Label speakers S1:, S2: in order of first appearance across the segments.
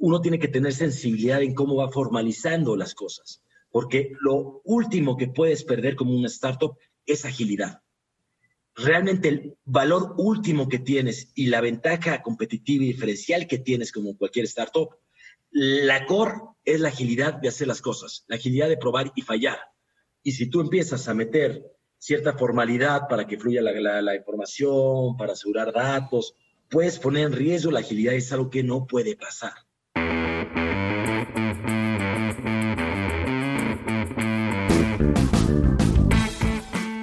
S1: uno tiene que tener sensibilidad en cómo va formalizando las cosas, porque lo último que puedes perder como una startup es agilidad. Realmente el valor último que tienes y la ventaja competitiva y diferencial que tienes como cualquier startup, la core es la agilidad de hacer las cosas, la agilidad de probar y fallar. Y si tú empiezas a meter cierta formalidad para que fluya la, la información, para asegurar datos, puedes poner en riesgo la agilidad, es algo que no puede pasar.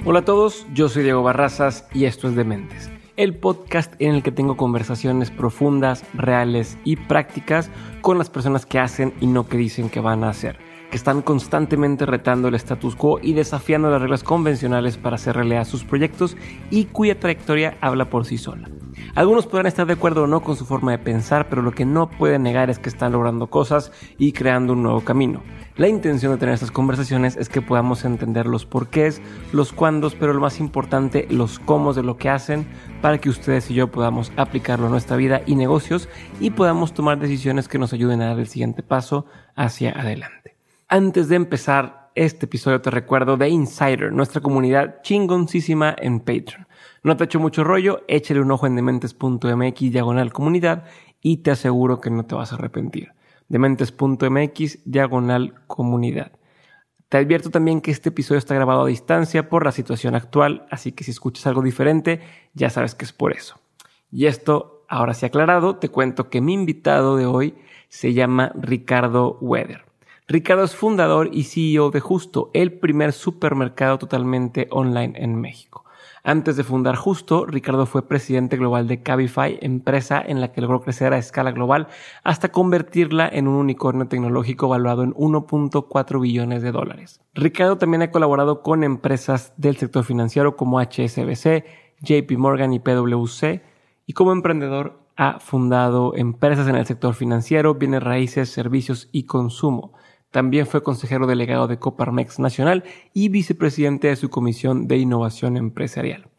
S2: Hola a todos, yo soy Diego Barrazas y esto es Dementes, el podcast en el que tengo conversaciones profundas, reales y prácticas con las personas que hacen y no que dicen que van a hacer, que están constantemente retando el status quo y desafiando las reglas convencionales para hacer realidad sus proyectos y cuya trayectoria habla por sí sola. Algunos podrán estar de acuerdo o no con su forma de pensar, pero lo que no pueden negar es que están logrando cosas y creando un nuevo camino. La intención de tener estas conversaciones es que podamos entender los porqués, los cuándos, pero lo más importante, los cómo de lo que hacen para que ustedes y yo podamos aplicarlo a nuestra vida y negocios y podamos tomar decisiones que nos ayuden a dar el siguiente paso hacia adelante. Antes de empezar este episodio te recuerdo de Insider, nuestra comunidad chingoncísima en Patreon. No te echo mucho rollo, échale un ojo en dementes.mx diagonal comunidad y te aseguro que no te vas a arrepentir dementes.mx diagonal comunidad. Te advierto también que este episodio está grabado a distancia por la situación actual, así que si escuchas algo diferente, ya sabes que es por eso. Y esto, ahora sí aclarado, te cuento que mi invitado de hoy se llama Ricardo Weather. Ricardo es fundador y CEO de Justo, el primer supermercado totalmente online en México. Antes de fundar Justo, Ricardo fue presidente global de Cabify, empresa en la que logró crecer a escala global hasta convertirla en un unicornio tecnológico valuado en 1.4 billones de dólares. Ricardo también ha colaborado con empresas del sector financiero como HSBC, JP Morgan y PwC, y como emprendedor ha fundado empresas en el sector financiero, bienes raíces, servicios y consumo. También fue consejero delegado de Coparmex Nacional y vicepresidente de su Comisión de Innovación Empresarial.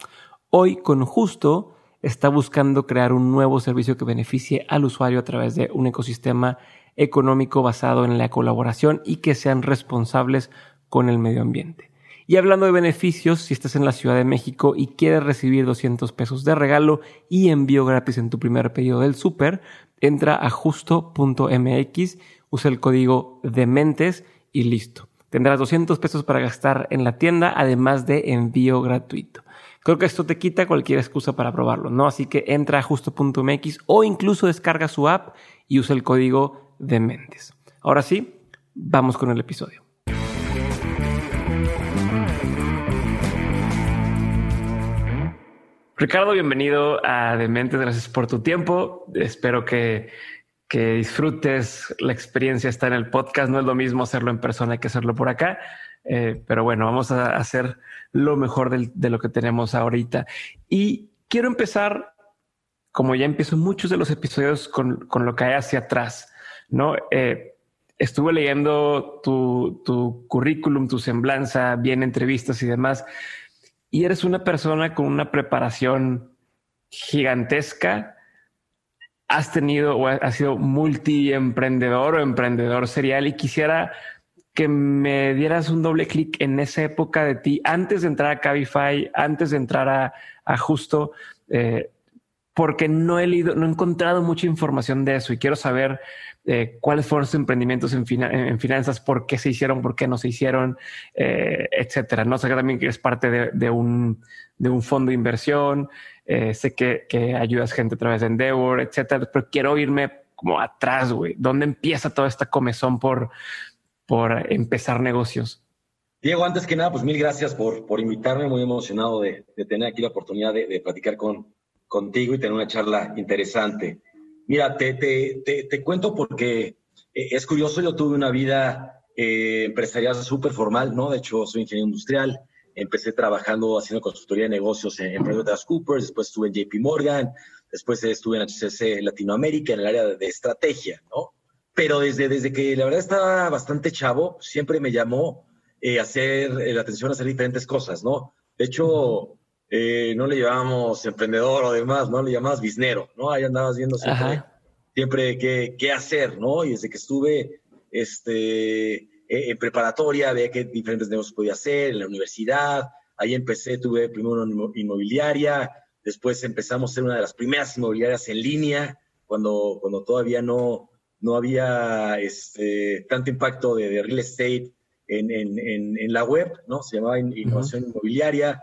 S2: Hoy, con Justo, está buscando crear un nuevo servicio que beneficie al usuario a través de un ecosistema económico basado en la colaboración y que sean responsables con el medio ambiente. Y hablando de beneficios, si estás en la Ciudad de México y quieres recibir 200 pesos de regalo y envío gratis en tu primer pedido del súper, entra a justo.mx usa el código DEMENTES y listo. Tendrás 200 pesos para gastar en la tienda, además de envío gratuito. Creo que esto te quita cualquier excusa para probarlo, ¿no? Así que entra a justo.mx o incluso descarga su app y usa el código DEMENTES. Ahora sí, vamos con el episodio. Ricardo, bienvenido a Dementes. Gracias por tu tiempo. Espero que que disfrutes la experiencia está en el podcast. No es lo mismo hacerlo en persona que hacerlo por acá. Eh, pero bueno, vamos a hacer lo mejor de lo que tenemos ahorita. Y quiero empezar, como ya empiezo muchos de los episodios, con, lo que hay hacia atrás. No eh, estuve leyendo tu, tu currículum, tu semblanza, bien entrevistas y demás. Y eres una persona con una preparación gigantesca has tenido o has sido multiemprendedor o emprendedor serial y quisiera que me dieras un doble clic en esa época de ti, antes de entrar a Cabify, antes de entrar a, Justo, eh, porque no he leído, no he encontrado mucha información de eso y quiero saber eh, cuáles fueron sus emprendimientos en, finanzas, por qué se hicieron, por qué no se hicieron, eh, etcétera. No sé que también eres parte de, un, de un fondo de inversión, eh, sé que, ayudas gente a través de Endeavor, etcétera, pero quiero irme como atrás, güey. ¿Dónde empieza toda esta comezón por, por empezar negocios?
S1: Diego, antes que nada, pues mil gracias por, por invitarme. Muy emocionado de, tener aquí la oportunidad de, platicar con, contigo y tener una charla interesante. Mira, te, te, te, cuento porque eh, es curioso, yo tuve una vida eh, empresarial súper formal, ¿no? De hecho, soy ingeniero industrial, empecé trabajando haciendo consultoría de negocios en, en Cooper, después estuve en JP Morgan, después estuve en HCC Latinoamérica en el área de, estrategia, ¿no? Pero desde, desde que la verdad estaba bastante chavo, siempre me llamó eh, hacer eh, la atención a hacer diferentes cosas, ¿no? De hecho, eh, no le llamábamos emprendedor o demás, ¿no? Le llamabas biznero, ¿no? Ahí andabas viendo siempre siempre qué, qué hacer, ¿no? Y desde que estuve este, en preparatoria, veía qué diferentes negocios podía hacer, en la universidad, ahí empecé, tuve primero una inmobiliaria, después empezamos a ser una de las primeras inmobiliarias en línea, cuando, cuando todavía no, no había este, tanto impacto de, real estate en, en, en, la web, ¿no? Se llamaba Innovación Inmobiliaria.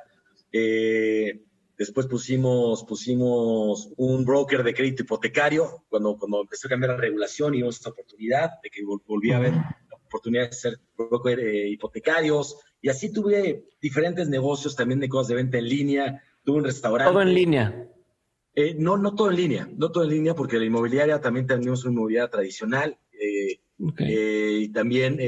S1: Eh, después pusimos, pusimos un broker de crédito hipotecario, cuando, cuando empezó a cambiar la regulación y vimos esta oportunidad de que volví a ver oportunidad de ser broker eh, hipotecarios. Y así tuve diferentes negocios también de cosas de venta en línea. Tuve un restaurante.
S2: Todo en línea.
S1: Eh, no, no todo en línea, no todo en línea, porque la inmobiliaria también tenemos una inmobiliaria tradicional. Eh, eh, y también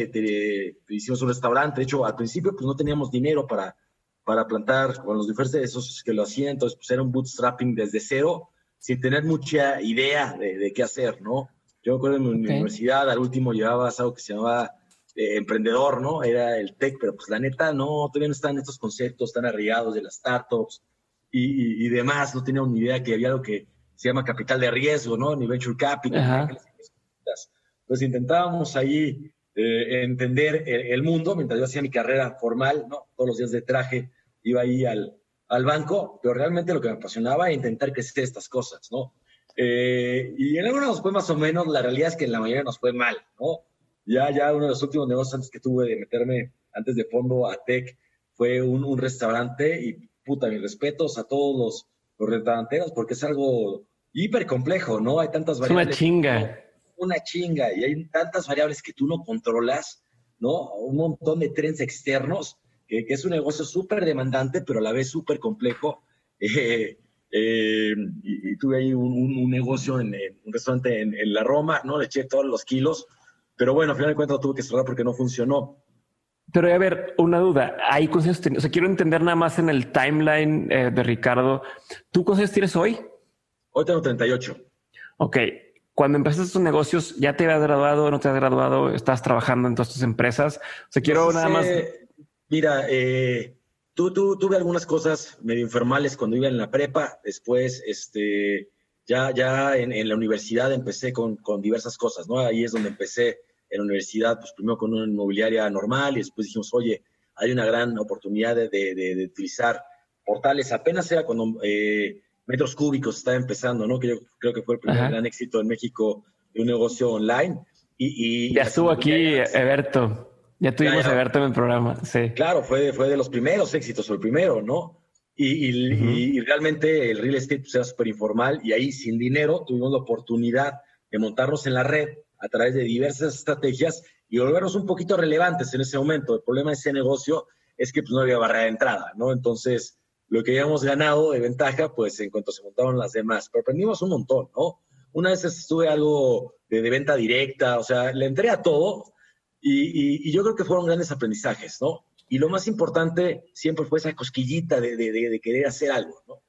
S1: hicimos un restaurante. De hecho, al principio pues no teníamos dinero para, para plantar con los diferentes esos que lo hacían, entonces pues era un bootstrapping desde cero, sin tener mucha idea de, qué hacer, ¿no? Yo me acuerdo en mi universidad, al último llevabas algo que se llamaba emprendedor, ¿no? Era el tech, pero pues la neta no, todavía no están estos conceptos tan arriesgados de las startups y, demás, no teníamos ni idea que había algo que se llama capital de riesgo, ¿no? Ni venture capital. Pues intentábamos ahí eh, entender el, mundo mientras yo hacía mi carrera formal, ¿no? Todos los días de traje iba ahí al, al banco, pero realmente lo que me apasionaba era intentar crecer estas cosas, ¿no? Eh, y en algunos nos fue más o menos, la realidad es que en la mayoría nos fue mal, ¿no? Ya, ya uno de los últimos negocios antes que tuve de meterme antes de fondo a Tech fue un, un restaurante y puta, mis respetos a todos los, los restauranteros porque es algo hiper complejo, ¿no? Hay tantas variables.
S2: Una chinga.
S1: Una chinga y hay tantas variables que tú no controlas, ¿no? Un montón de trenes externos, que, es un negocio súper demandante, pero a la vez súper complejo. Eh, eh, y, tuve ahí un, negocio en, un restaurante en, en, la Roma, ¿no? Le eché todos los kilos, pero bueno, al final de cuentas tuve que cerrar porque no funcionó.
S2: Pero a ver, una duda. ¿Hay consejos? O sea, quiero entender nada más en el timeline eh, de Ricardo. ¿Tú consejos tienes hoy?
S1: Hoy tengo 38.
S2: Ok. Cuando empezaste estos negocios, ¿ya te habías graduado? ¿No te has graduado? ¿Estás trabajando en todas tus empresas? O sea, quiero nada más.
S1: Mira, eh, tú, tú, tuve algunas cosas medio informales cuando iba en la prepa. Después, este, ya, ya en, en la universidad empecé con, con diversas cosas, ¿no? Ahí es donde empecé en la universidad, pues primero con una inmobiliaria normal y después dijimos, oye, hay una gran oportunidad de, de, utilizar portales. Apenas era cuando eh, Metros Cúbicos estaba empezando, ¿no? Que yo creo que fue el primer gran éxito en México de un negocio online. Y,
S2: ya estuvo aquí Eberto. Ya tuvimos a Eberto en el programa, sí.
S1: Claro, fue, fue de los primeros éxitos, el primero, ¿no? Y, y, realmente el real estate pues, era súper informal y ahí sin dinero tuvimos la oportunidad de montarnos en la red a través de diversas estrategias y volvernos un poquito relevantes en ese momento. El problema de ese negocio es que pues, no había barrera de entrada, ¿no? Entonces, lo que habíamos ganado de ventaja, pues en cuanto se montaron las demás, pero aprendimos un montón, ¿no? Una vez estuve algo de, venta directa, o sea, le entré a todo y, yo creo que fueron grandes aprendizajes, ¿no? Y lo más importante siempre fue esa cosquillita de, de querer hacer algo, ¿no?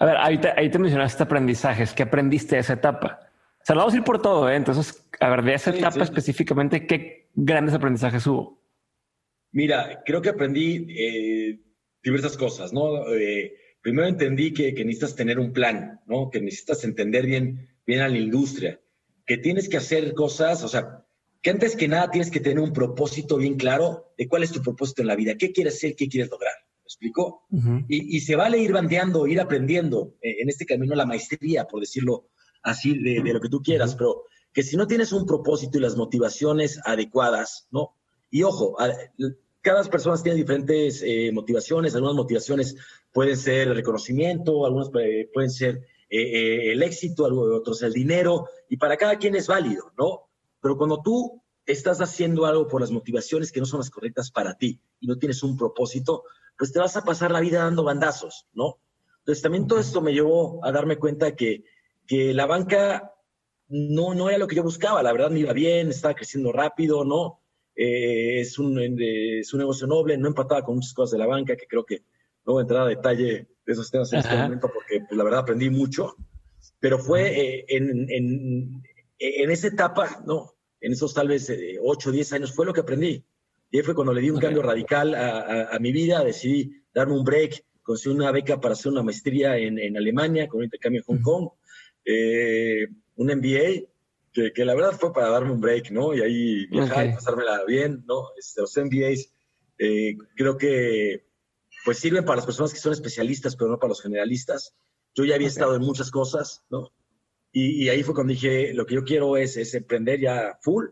S2: A ver, ahí te, ahí te mencionaste aprendizajes. ¿Qué aprendiste de esa etapa? O sea, vamos a ir por todo, ¿eh? Entonces, a ver, de esa etapa específicamente, ¿qué grandes aprendizajes hubo?
S1: Mira, creo que aprendí eh, diversas cosas, ¿no? Eh, primero entendí que, necesitas tener un plan, ¿no? Que necesitas entender bien, bien a la industria, que tienes que hacer cosas, o sea, que antes que nada tienes que tener un propósito bien claro de cuál es tu propósito en la vida, qué quieres ser, qué quieres lograr. ¿Me explico? y, y, se vale ir bandeando, ir aprendiendo en este camino la maestría, por decirlo así de, lo que tú quieras, pero que si no tienes un propósito y las motivaciones adecuadas, ¿no? Y ojo, cada persona tiene diferentes eh, motivaciones, algunas motivaciones pueden ser el reconocimiento, algunas eh, pueden ser eh, el éxito, otros el dinero, y para cada quien es válido, ¿no? Pero cuando tú estás haciendo algo por las motivaciones que no son las correctas para ti y no tienes un propósito, pues te vas a pasar la vida dando bandazos, ¿no? Entonces también todo esto me llevó a darme cuenta que que la banca no, no era lo que yo buscaba, la verdad me iba bien, estaba creciendo rápido, ¿no? Eh, es, un, es un negocio noble, no empataba con muchas cosas de la banca, que creo que no voy a entrar a detalle de esos temas en este momento porque pues, la verdad aprendí mucho, pero fue eh, en, en, en, esa etapa, ¿no? En esos tal vez 8 o 10 años fue lo que aprendí. Y ahí fue cuando le di un cambio radical a, a, mi vida, decidí darme un break, conseguí una beca para hacer una maestría en, en Alemania con un intercambio en Hong Kong. Eh, un MBA que, que, la verdad fue para darme un break, ¿no? Y ahí viajar y pasármela bien, ¿no? Este, los MBAs eh, creo que pues sirven para las personas que son especialistas, pero no para los generalistas. Yo ya había estado en muchas cosas, ¿no? Y, ahí fue cuando dije, lo que yo quiero es, es emprender ya full.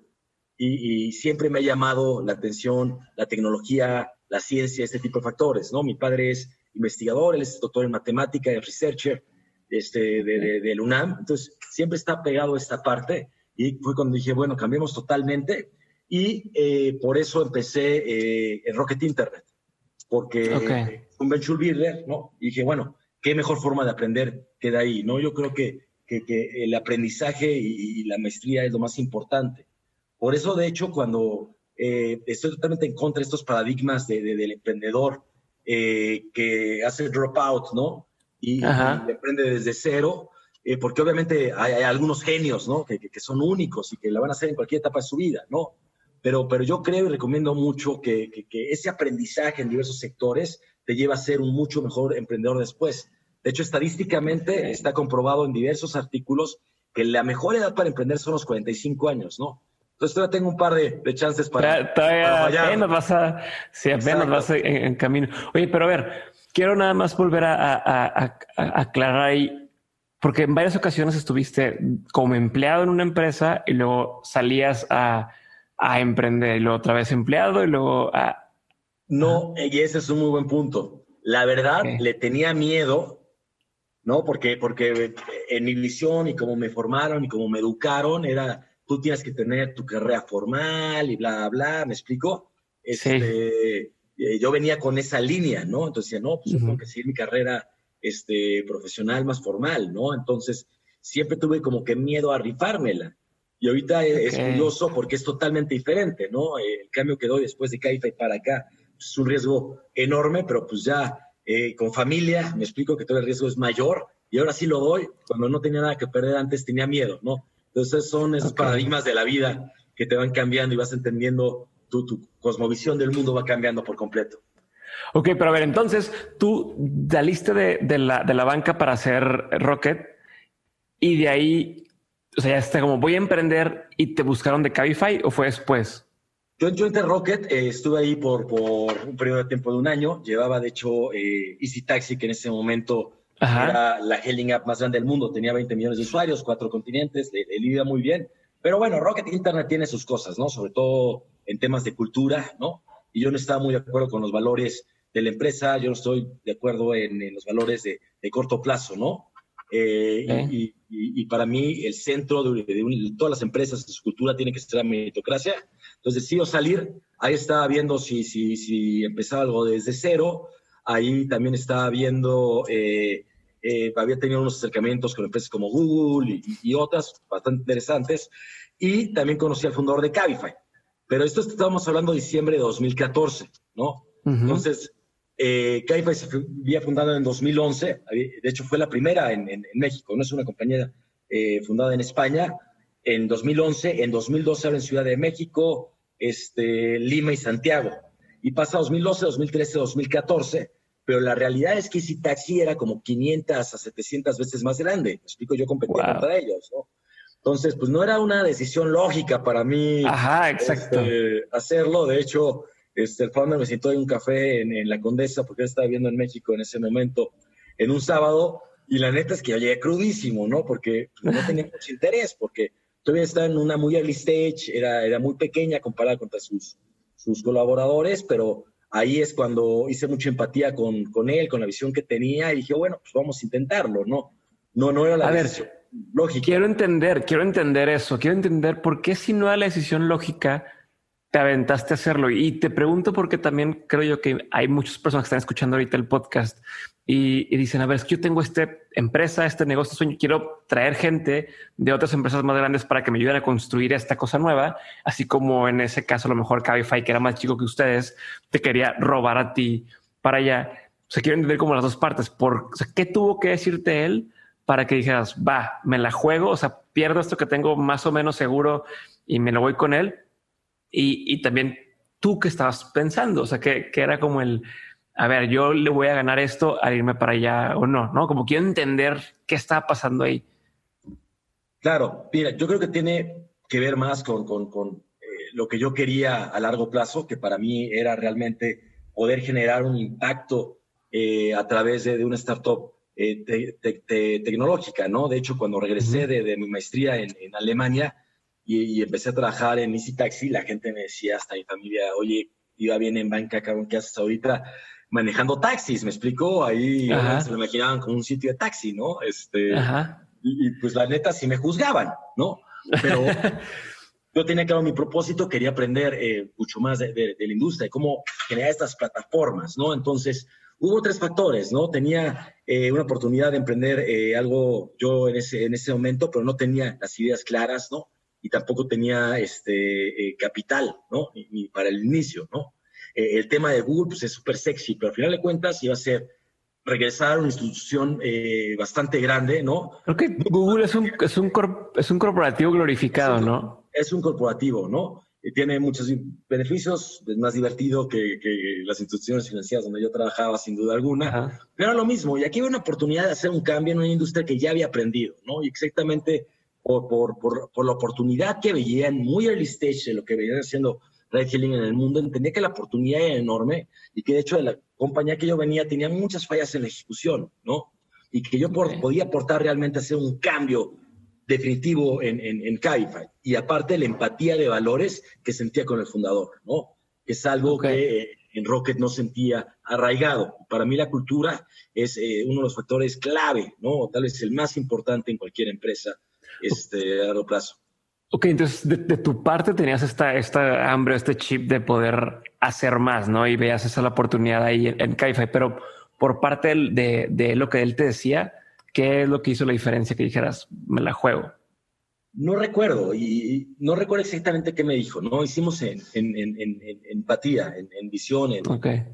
S1: Y, y, siempre me ha llamado la atención la tecnología, la ciencia, este tipo de factores, ¿no? Mi padre es investigador, él es doctor en matemática, es researcher este, de, de, UNAM, entonces siempre está pegado a esta parte y fue cuando dije, bueno, cambiemos totalmente y eh, por eso empecé eh, en Rocket Internet, porque okay. un venture builder, ¿no? Y dije, bueno, qué mejor forma de aprender que de ahí, ¿no? Yo creo que, que, que el aprendizaje y, la maestría es lo más importante. Por eso, de hecho, cuando eh, estoy totalmente en contra de estos paradigmas de, del emprendedor que hace dropout, ¿no? y, emprende desde cero, eh, porque obviamente hay, algunos genios, ¿no? Que, que, son únicos y que la van a hacer en cualquier etapa de su vida, ¿no? Pero, pero yo creo y recomiendo mucho que, que, ese aprendizaje en diversos sectores te lleva a ser un mucho mejor emprendedor después. De hecho, estadísticamente está comprobado en diversos artículos que la mejor edad para emprender son los 45 años, ¿no? Entonces todavía tengo un par de, de chances para.
S2: Todavía apenas vas a. Sí, apenas vas en, en, camino. Oye, pero a ver, quiero nada más volver a, aclarar ahí, porque en varias ocasiones estuviste como empleado en una empresa y luego salías a, emprender y luego otra vez empleado y luego a...
S1: No, y ese es un muy buen punto. La verdad, le tenía miedo, ¿no? Porque, porque en mi visión y como me formaron y como me educaron, era, tú tienes que tener tu carrera formal y bla, bla, ¿me explico? Este, eh, yo venía con esa línea, ¿no? Entonces no, pues yo tengo que seguir mi carrera este, profesional más formal, ¿no? Entonces siempre tuve como que miedo a rifármela. Y ahorita es curioso porque es totalmente diferente, ¿no? El cambio que doy después de Caifa y para acá pues, es un riesgo enorme, pero pues ya eh, con familia, me explico que todo el riesgo es mayor y ahora sí lo doy. Cuando no tenía nada que perder antes tenía miedo, ¿no? Entonces son esos paradigmas de la vida que te van cambiando y vas entendiendo tu, tu cosmovisión del mundo va cambiando por completo.
S2: Ok, pero a ver, entonces tú saliste de, de, la, de la banca para hacer Rocket y de ahí, o sea, ya está como voy a emprender y te buscaron de Cabify o fue después?
S1: Yo, yo entré Rocket, eh, estuve ahí por, por un periodo de tiempo de un año. Llevaba, de hecho, eh, Easy Taxi, que en ese momento era la hailing app más grande del mundo. Tenía 20 millones de usuarios, cuatro continentes, le, le iba muy bien. Pero bueno, Rocket Internet tiene sus cosas, ¿no? Sobre todo en temas de cultura, ¿no? Y yo no estaba muy de acuerdo con los valores de la empresa, yo no estoy de acuerdo en, los valores de, corto plazo, ¿no? Eh, y, para mí el centro de, todas las empresas, de su cultura, tiene que ser la meritocracia. Entonces decido salir, ahí estaba viendo si, si, si empezaba algo desde cero, ahí también estaba viendo, eh, eh, había tenido unos acercamientos con empresas como Google y, y, otras bastante interesantes, y también conocí al fundador de Cabify. Pero esto estamos hablando de diciembre de 2014, ¿no? Entonces, eh, se había fundado en 2011, de hecho fue la primera en, México, no es una compañía eh, fundada en España, en 2011, en 2012 ahora en Ciudad de México, este, Lima y Santiago. Y pasa 2012, 2013, 2014, pero la realidad es que Easy Taxi era como 500 a 700 veces más grande. Me explico, yo competía contra ellos, ¿no? Entonces, pues no era una decisión lógica para mí este, hacerlo. De hecho, este, el founder me sentó en un café en, La Condesa porque él estaba viviendo en México en ese momento, en un sábado, y la neta es que yo llegué crudísimo, ¿no? Porque no tenía mucho interés, porque todavía estaba en una muy early stage, era, era muy pequeña comparada contra sus, sus colaboradores, pero ahí es cuando hice mucha empatía con, con él, con la visión que tenía, y dije, bueno, pues vamos a intentarlo, ¿no? No, no era la decisión lógica.
S2: Quiero entender, quiero entender eso. Quiero entender por qué si no era la decisión lógica te aventaste a hacerlo. Y te pregunto porque también creo yo que hay muchas personas que están escuchando ahorita el podcast y, dicen, a ver, es que yo tengo esta empresa, este negocio, sueño, quiero traer gente de otras empresas más grandes para que me ayuden a construir esta cosa nueva, así como en ese caso a lo mejor Cabify, que era más chico que ustedes, te quería robar a ti para allá. O sea, quiero entender como las dos partes. Por, o sea, ¿Qué tuvo que decirte él para que dijeras, va, me la juego, o sea, pierdo esto que tengo más o menos seguro y me lo voy con él. Y, también tú que estabas pensando, o sea, que, era como el, a ver, yo le voy a ganar esto al irme para allá o no, ¿no? Como quiero entender qué está pasando ahí.
S1: Claro, mira, yo creo que tiene que ver más con, eh, lo que yo quería a largo plazo, que para mí era realmente poder generar un impacto eh, a través de, una startup eh, tecnológica, ¿no? De hecho, cuando regresé de, mi maestría en, Alemania y, empecé a trabajar en Easy Taxi, la gente me decía, hasta mi familia, oye, iba bien en banca, cabrón, ¿qué haces ahorita? Manejando taxis, me explicó, ahí se lo imaginaban como un sitio de taxi, ¿no? Este, y, pues la neta sí me juzgaban, ¿no? Pero yo tenía claro mi propósito, quería aprender eh, mucho más de, la industria, de cómo generar estas plataformas, ¿no? Entonces, hubo tres factores, ¿no? Tenía eh, una oportunidad de emprender eh, algo yo en ese, en ese momento, pero no tenía las ideas claras, ¿no? Y tampoco tenía este capital, ¿no? Ni, para el inicio, ¿no? el tema de Google, pues es súper sexy, pero al final de cuentas iba a ser regresar a una institución eh, bastante grande, ¿no?
S2: Creo que Google es un, es un, es un corporativo glorificado, ¿no?
S1: Es un corporativo, ¿no? Y tiene muchos beneficios, es más divertido que, que, las instituciones financieras donde yo trabajaba, sin duda alguna. Pero era lo mismo, y aquí había una oportunidad de hacer un cambio en una industria que ya había aprendido, ¿no? Y exactamente por, por, por, por la oportunidad que veían muy early stage de lo que venían haciendo Red en el mundo, entendía que la oportunidad era enorme y que de hecho la compañía que yo venía tenía muchas fallas en la ejecución, ¿no? Y que yo podía aportar realmente a hacer un cambio definitivo en, en, en Y aparte la empatía de valores que sentía con el fundador, ¿no? Que es algo que eh, en Rocket no sentía arraigado. Para mí la cultura es eh, uno de los factores clave, ¿no? Tal vez el más importante en cualquier empresa este, a largo plazo.
S2: Ok, entonces de, tu parte tenías esta, esta hambre, este chip de poder hacer más, ¿no? Y veías esa la oportunidad ahí en, en pero por parte de, de, lo que él te decía, ¿qué es lo que hizo la diferencia que dijeras, me la juego?
S1: No recuerdo y no recuerdo exactamente qué me dijo, ¿no? Hicimos en, en, en empatía, en, visión, en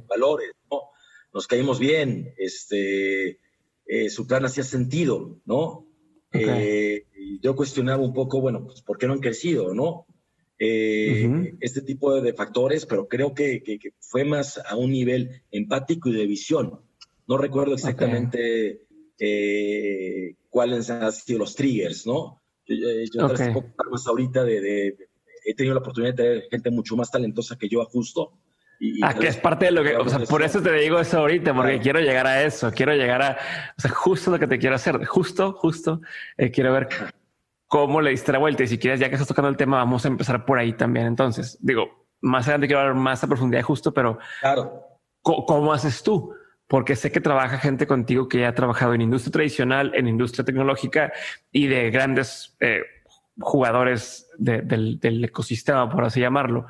S1: valores, ¿no? Nos caímos bien, este, eh, su plan hacía sentido, ¿no? Eh, yo cuestionaba un poco, bueno, pues, ¿por qué no han crecido, no? Eh, este tipo de, factores, pero creo que, fue más a un nivel empático y de visión. No recuerdo exactamente eh, cuáles han sido los triggers, ¿no? Yo, yo okay. más ahorita de, he tenido la oportunidad de tener gente mucho más talentosa que yo a justo
S2: ah, que es parte de lo que, o sea, por eso te digo eso ahorita, porque quiero llegar a eso, quiero llegar a, o sea, justo lo que te quiero hacer, justo, justo, eh, quiero ver cómo le diste la vuelta. Y si quieres, ya que estás tocando el tema, vamos a empezar por ahí también. Entonces, digo, más adelante quiero hablar más a profundidad justo, pero
S1: claro.
S2: ¿cómo, haces tú? Porque sé que trabaja gente contigo que ya ha trabajado en industria tradicional, en industria tecnológica y de grandes eh, jugadores del, del ecosistema, por así llamarlo.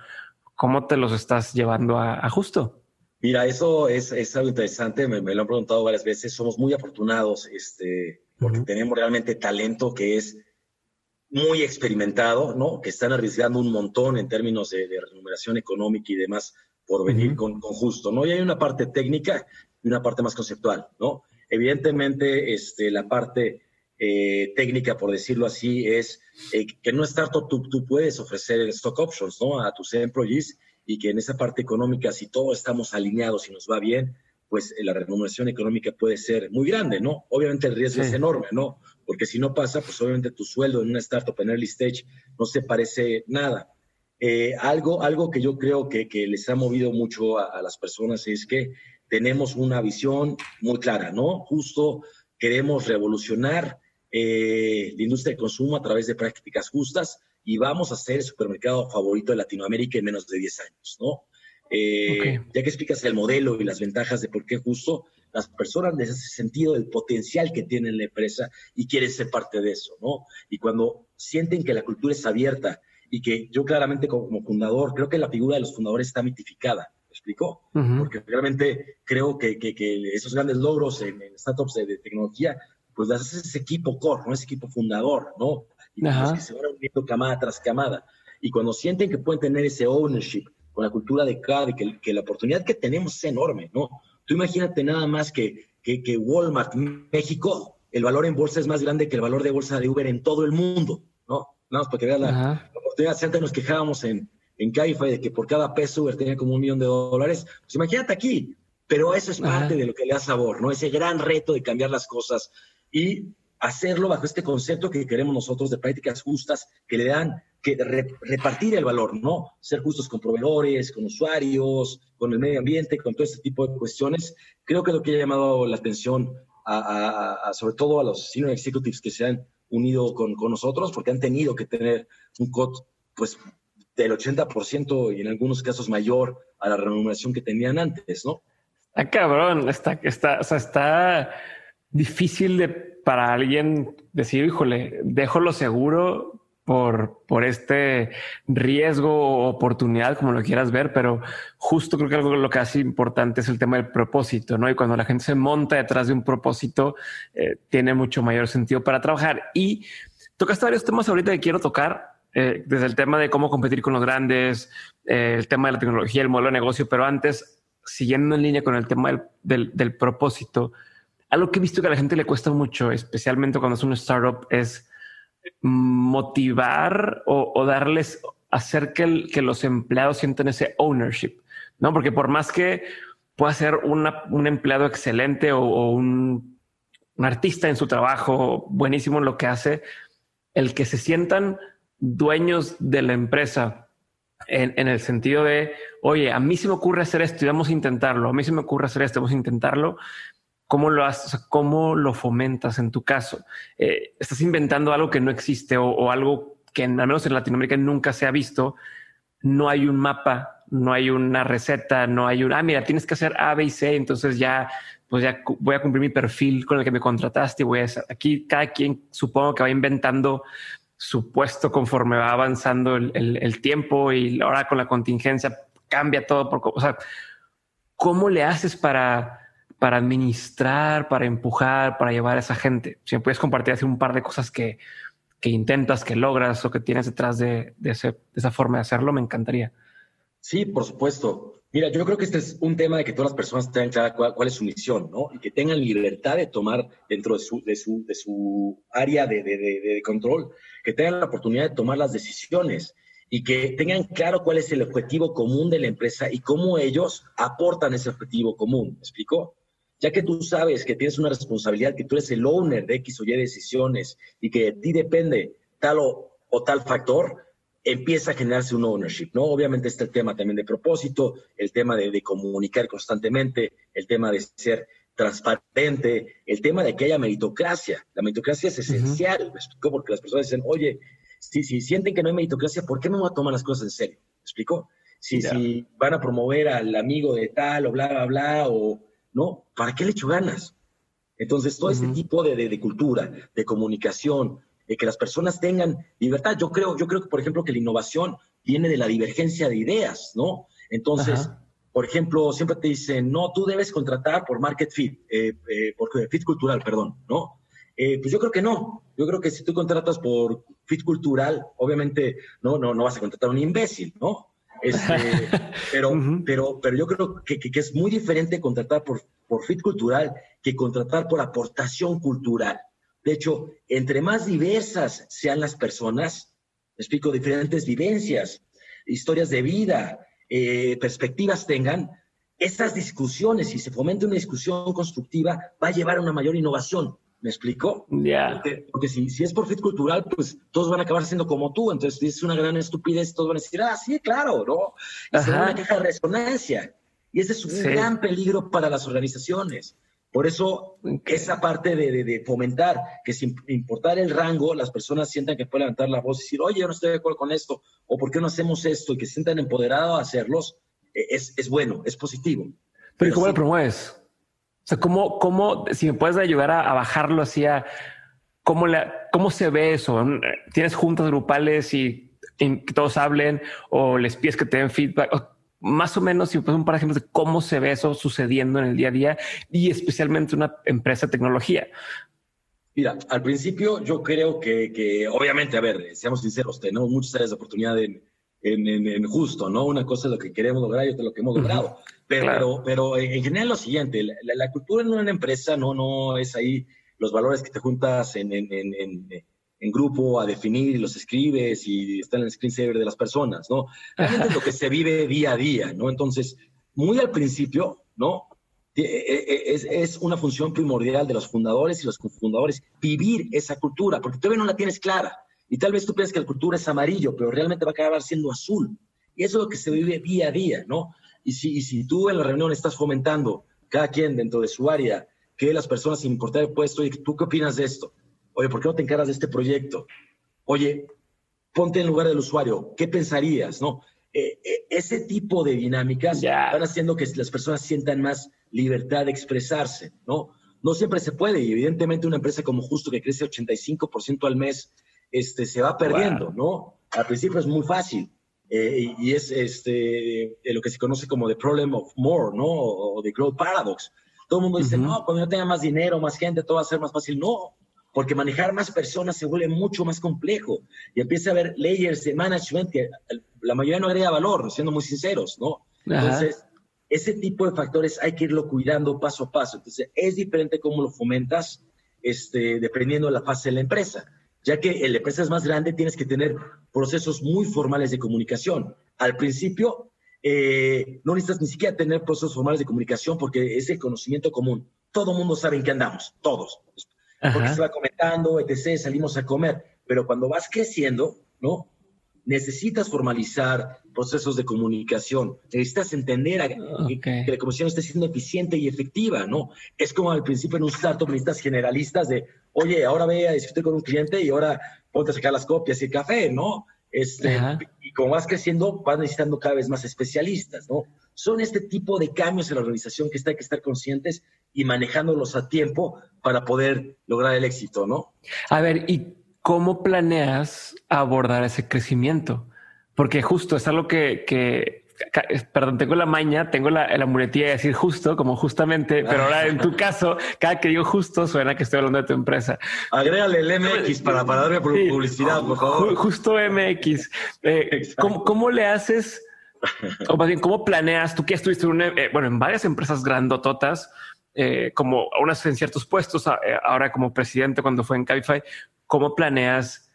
S2: ¿Cómo te los estás llevando a, justo?
S1: Mira, eso es, algo interesante, me, lo han preguntado varias veces, somos muy afortunados este, porque tenemos realmente talento que es muy experimentado, ¿no? Que están arriesgando un montón en términos de, remuneración económica y demás por venir con, justo, ¿no? Y hay una parte técnica y una parte más conceptual, ¿no? Evidentemente, este, la parte eh, técnica, por decirlo así, es eh, que no es tú, tú puedes ofrecer stock options ¿no? a tus employees y que en esa parte económica, si todos estamos alineados y nos va bien, pues eh, la remuneración económica puede ser muy grande, ¿no? Obviamente el riesgo es enorme, ¿no? Porque si no pasa, pues obviamente tu sueldo en una startup en early stage no se parece nada. algo, algo que yo creo que, que les ha movido mucho a, a, las personas es que tenemos una visión muy clara, ¿no? Justo queremos revolucionar eh, de industria de consumo a través de prácticas justas y vamos a ser el supermercado favorito de Latinoamérica en menos de 10 años, ¿no? Eh, ya que explicas el modelo y las ventajas de por qué justo, las personas les hace sentido el potencial que tiene la empresa y quieren ser parte de eso, ¿no? Y cuando sienten que la cultura es abierta y que yo claramente como fundador, creo que la figura de los fundadores está mitificada, ¿me explico? Porque realmente creo que, que, esos grandes logros en, startups de, tecnología pues das ese equipo core, ¿no? Ese equipo fundador, ¿no? Y pues, que se van uniendo camada tras camada. Y cuando sienten que pueden tener ese ownership con la cultura de cada, y que, que, la oportunidad que tenemos es enorme, ¿no? Tú imagínate nada más que, que, que Walmart México, el valor en bolsa es más grande que el valor de bolsa de Uber en todo el mundo, ¿no? Nada más para que vean la, oportunidad. Si antes nos quejábamos en, en Cabify de que por cada peso Uber tenía como un millón de dólares, pues imagínate aquí. Pero eso es parte de lo que le da sabor, ¿no? Ese gran reto de cambiar las cosas y hacerlo bajo este concepto que queremos nosotros de prácticas justas que le dan que repartir el valor, ¿no? Ser justos con proveedores, con usuarios, con el medio ambiente, con todo este tipo de cuestiones. Creo que lo que ha llamado la atención a, sobre todo a los senior executives que se han unido con, con nosotros, porque han tenido que tener un COT, pues, del 80% y en algunos casos mayor a la remuneración que tenían antes, ¿no?
S2: Ah, cabrón, está, está, o sea, está difícil de, para alguien decir, híjole, dejo lo seguro por, por este riesgo o oportunidad, como lo quieras ver, pero justo creo que algo lo que hace importante es el tema del propósito, ¿no? Y cuando la gente se monta detrás de un propósito, eh, tiene mucho mayor sentido para trabajar. Y tocaste varios temas ahorita que quiero tocar, eh, desde el tema de cómo competir con los grandes, eh, el tema de la tecnología, el modelo de negocio, pero antes, siguiendo en línea con el tema del, del, del propósito, algo que he visto que a la gente le cuesta mucho, especialmente cuando es un startup, es motivar o, darles, hacer que, que, los empleados sientan ese ownership, ¿no? Porque por más que pueda ser un empleado excelente o, un, artista en su trabajo, buenísimo en lo que hace, el que se sientan dueños de la empresa en, en, el sentido de, oye, a mí se me ocurre hacer esto y vamos a intentarlo, a mí se me ocurre hacer esto, vamos a intentarlo, ¿Cómo lo haces? ¿Cómo lo fomentas en tu caso? Eh, ¿Estás inventando algo que no existe o, algo que al menos en Latinoamérica nunca se ha visto? No hay un mapa, no hay una receta, no hay un, ah, mira, tienes que hacer A, B y C, entonces ya, pues ya voy a cumplir mi perfil con el que me contrataste y voy a hacer. Aquí cada quien supongo que va inventando su puesto conforme va avanzando el, tiempo y ahora con la contingencia cambia todo. Por, o sea, ¿cómo le haces para para administrar, para empujar, para llevar a esa gente. Si me puedes compartir así un par de cosas que, que intentas, que logras o que tienes detrás de, de, esa forma de hacerlo, me encantaría.
S1: Sí, por supuesto. Mira, yo creo que este es un tema de que todas las personas tengan clara cuál, es su misión, ¿no? Y que tengan libertad de tomar dentro de su, de su, de su área de, de, control, que tengan la oportunidad de tomar las decisiones y que tengan claro cuál es el objetivo común de la empresa y cómo ellos aportan ese objetivo común. ¿Me explico? Ya que tú sabes que tienes una responsabilidad, que tú eres el owner de X o Y decisiones y que de ti depende tal o, tal factor, empieza a generarse un ownership, ¿no? Obviamente está el tema también de propósito, el tema de, comunicar constantemente, el tema de ser transparente, el tema de que haya meritocracia. La meritocracia es esencial, ¿me explico? Porque las personas dicen, oye, si, si sienten que no hay meritocracia, ¿por qué me voy a tomar las cosas en serio? ¿Me explico? Si, si van a promover al amigo de tal o bla, bla, bla, o ¿no? ¿Para qué le echo ganas? Entonces, todo ese tipo de, de, cultura, de comunicación, de que las personas tengan libertad. Yo creo, yo creo que, por ejemplo, que la innovación viene de la divergencia de ideas, ¿no? Entonces, por ejemplo, siempre te dicen, no, tú debes contratar por market fit, eh, eh, por fit cultural, perdón, ¿no? Eh, pues yo creo que no. Yo creo que si tú contratas por fit cultural, obviamente no, no, no vas a contratar a un imbécil, ¿no? Este, pero, pero, pero yo creo que, que, es muy diferente contratar por, por fit cultural que contratar por aportación cultural. De hecho, entre más diversas sean las personas, explico, diferentes vivencias, historias de vida, eh, perspectivas tengan, esas discusiones, si se fomenta una discusión constructiva, va a llevar a una mayor innovación. ¿Me explico?
S2: Ya.
S1: Porque, si, si, es por fit cultural, pues todos van a acabar siendo como tú. Entonces, si es una gran estupidez, todos van a decir, ah, sí, claro, ¿no? Y se una queja de resonancia. Y ese es un gran peligro para las organizaciones. Por eso, esa parte de, de, fomentar que sin importar el rango, las personas sientan que pueden levantar la voz y decir, oye, yo no estoy de acuerdo con esto, o por qué no hacemos esto, y que se sientan empoderados a hacerlos, e, es, es bueno, es positivo.
S2: Pero, Pero ¿cómo lo promueves? O sea, ¿cómo, cómo si me puedes ayudar a, bajarlo hacia cómo, la, cómo se ve eso? ¿Tienes juntas grupales y, que todos hablen o les pides que te den feedback? más o menos, si me puedes un par de ejemplos de cómo se ve eso sucediendo en el día a día y especialmente una empresa de tecnología.
S1: Mira, al principio yo creo que, que, obviamente, a ver, seamos sinceros, tenemos muchas áreas de oportunidad en, en, justo, ¿no? Una cosa es lo que queremos lograr y otra es lo que hemos logrado. Pero, pero, en general lo siguiente, la, cultura en una empresa no, no es ahí los valores que te juntas en, en, en, en grupo a definir y los escribes y están en el screensaver de las personas, ¿no? es lo que se vive día a día, ¿no? Entonces, muy al principio, ¿no? Es, es, una función primordial de los fundadores y los fundadores vivir esa cultura, porque todavía no la tienes clara. Y tal vez tú piensas que la cultura es amarillo, pero realmente va a acabar siendo azul. Y eso es lo que se vive día a día, ¿no? Y si, y si tú en la reunión estás fomentando, cada quien dentro de su área, que las personas sin importar el puesto, oye, ¿tú qué opinas de esto? Oye, ¿por qué no te encargas de este proyecto? Oye, ponte en lugar del usuario, ¿qué pensarías? ¿No? Eh, eh, ese tipo de dinámicas van haciendo que las personas sientan más libertad de expresarse, ¿no? No siempre se puede y evidentemente una empresa como Justo que crece 85% al mes, este, se va perdiendo, ¿no? Al principio es muy fácil eh, y es este, lo que se conoce como the problem of more, ¿no? O, the growth paradox. Todo el mundo dice, no, cuando yo tenga más dinero, más gente, todo va a ser más fácil. No, porque manejar más personas se vuelve mucho más complejo y empieza a haber layers de management que la mayoría no agrega valor, siendo muy sinceros, ¿no? Entonces, ese tipo de factores hay que irlo cuidando paso a paso. Entonces, es diferente cómo lo fomentas este, dependiendo de la fase de la empresa, ya que la empresa es más grande, tienes que tener procesos muy formales de comunicación. Al principio, eh, no necesitas ni siquiera tener procesos formales de comunicación porque es el conocimiento común. Todo el mundo sabe en qué andamos, todos porque se va comentando, etc., salimos a comer. Pero cuando vas creciendo, ¿no? Necesitas formalizar procesos de comunicación, necesitas entender que, la comunicación esté siendo eficiente y efectiva, ¿no? Es como al principio en un startup necesitas generalistas de, oye, ahora ve a discutir con un cliente y ahora ponte a sacar las copias y el café, ¿no? Este, y como vas creciendo, vas necesitando cada vez más especialistas, ¿no? Son este tipo de cambios en la organización que hay que estar conscientes y manejándolos a tiempo para poder lograr el éxito, ¿no?
S2: A ver, ¿y cómo planeas abordar ese crecimiento? Porque justo es algo que, que perdón, tengo la maña, tengo la, la, muletilla de decir justo, como justamente, pero ahora en tu caso, cada que digo justo suena que estoy hablando de tu empresa.
S1: Agrégale el MX para, para darme publicidad, por favor.
S2: Justo MX. Eh, ¿cómo, ¿cómo, le haces? O más bien, ¿cómo planeas? Tú que estuviste en, eh, bueno, en varias empresas grandototas, eh, como unas en ciertos puestos, eh, ahora como presidente cuando fue en Cabify, ¿cómo planeas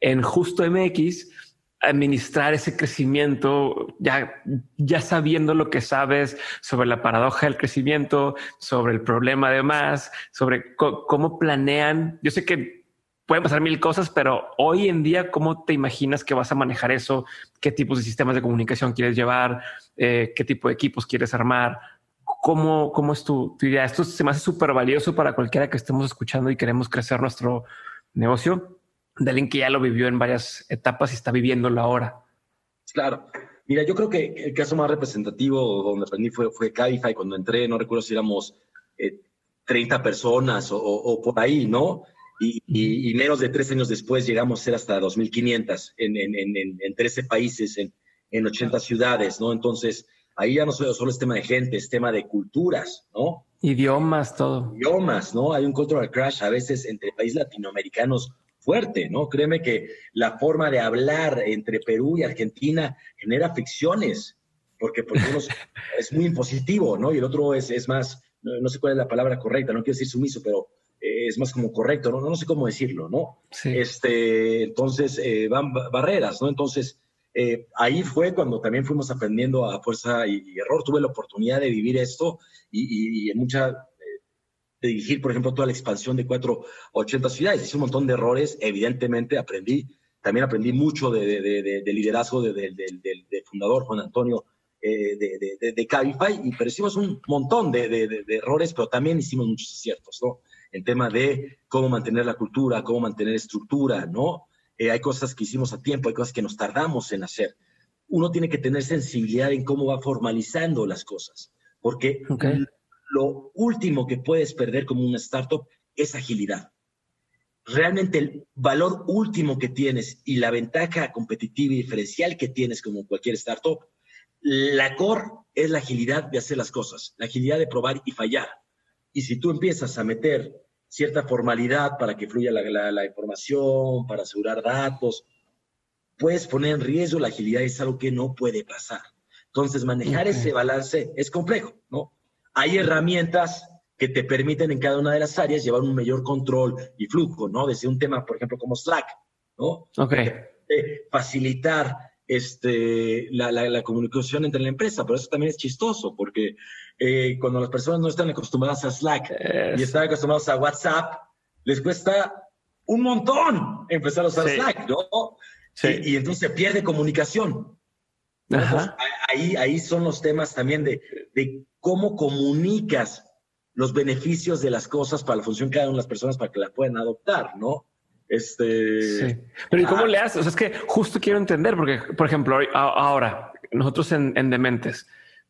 S2: en Justo MX administrar ese crecimiento ya, ya sabiendo lo que sabes sobre la paradoja del crecimiento, sobre el problema además, sobre cómo planean? Yo sé que pueden pasar mil cosas, pero hoy en día, ¿cómo te imaginas que vas a manejar eso? ¿Qué tipos de sistemas de comunicación quieres llevar? Eh, ¿Qué tipo de equipos quieres armar? ¿Cómo, cómo es tu, idea? Esto se me hace súper valioso para cualquiera que estemos escuchando y queremos crecer nuestro negocio. De alguien que ya lo vivió en varias etapas y está viviéndolo ahora.
S1: Claro. Mira, yo creo que el caso más representativo donde aprendí fue, fue Cabify. Cuando entré, no recuerdo si éramos 30 eh, personas o, por ahí, ¿no? Y, menos de tres años después llegamos a ser hasta 2.500 en, en, en, en 13 países, en, en 80 ciudades, ¿no? Entonces, ahí ya no solo, es tema de gente, es tema de culturas, ¿no?
S2: Idiomas, todo.
S1: Idiomas, ¿no? Hay un cultural crash a veces entre países latinoamericanos fuerte, ¿no? Créeme que la forma de hablar entre Perú y Argentina genera fricciones, porque, porque uno es muy impositivo, ¿no? Y el otro es, es más, no, sé cuál es la palabra correcta, no quiero decir sumiso, pero eh, es más como correcto, ¿no? No, sé cómo decirlo, ¿no? Sí. Este, entonces, eh, van barreras, ¿no? Entonces, eh, ahí fue cuando también fuimos aprendiendo a fuerza y, error. Tuve la oportunidad de vivir esto y, en mucha de dirigir, por ejemplo, toda la expansión de 480 ciudades. Hice un montón de errores, evidentemente aprendí. También aprendí mucho de, liderazgo del fundador Juan Antonio eh, de, Cabify, y, pero hicimos un montón de, errores, pero también hicimos muchos aciertos, ¿no? En tema de cómo mantener la cultura, cómo mantener estructura, ¿no? Eh, hay cosas que hicimos a tiempo, hay cosas que nos tardamos en hacer. Uno tiene que tener sensibilidad en cómo va formalizando las cosas, porque lo último que puedes perder como una startup es agilidad. Realmente el valor último que tienes y la ventaja competitiva y diferencial que tienes como cualquier startup, la core es la agilidad de hacer las cosas, la agilidad de probar y fallar. Y si tú empiezas a meter cierta formalidad para que fluya la, información, para asegurar datos. Puedes poner en riesgo la agilidad, es algo que no puede pasar. Entonces, manejar ese balance es complejo, ¿no? Hay herramientas que te permiten en cada una de las áreas llevar un mayor control y flujo, ¿no? Desde un tema, por ejemplo, como Slack, ¿no?
S2: Ok.
S1: facilitar este, la, la, comunicación entre la empresa, pero eso también es chistoso, porque eh, cuando las personas no están acostumbradas a Slack y están acostumbrados a WhatsApp, les cuesta un montón empezar a usar Slack, ¿no? Sí. Y, entonces se pierde comunicación. ahí, ahí son los temas también de, de cómo comunicas los beneficios de las cosas para la función que hagan las personas para que la puedan adoptar, ¿no? Este.
S2: Sí. Pero ¿y cómo ah. le haces? O sea, es que justo quiero entender, porque, por ejemplo, ahora, nosotros en, Dementes,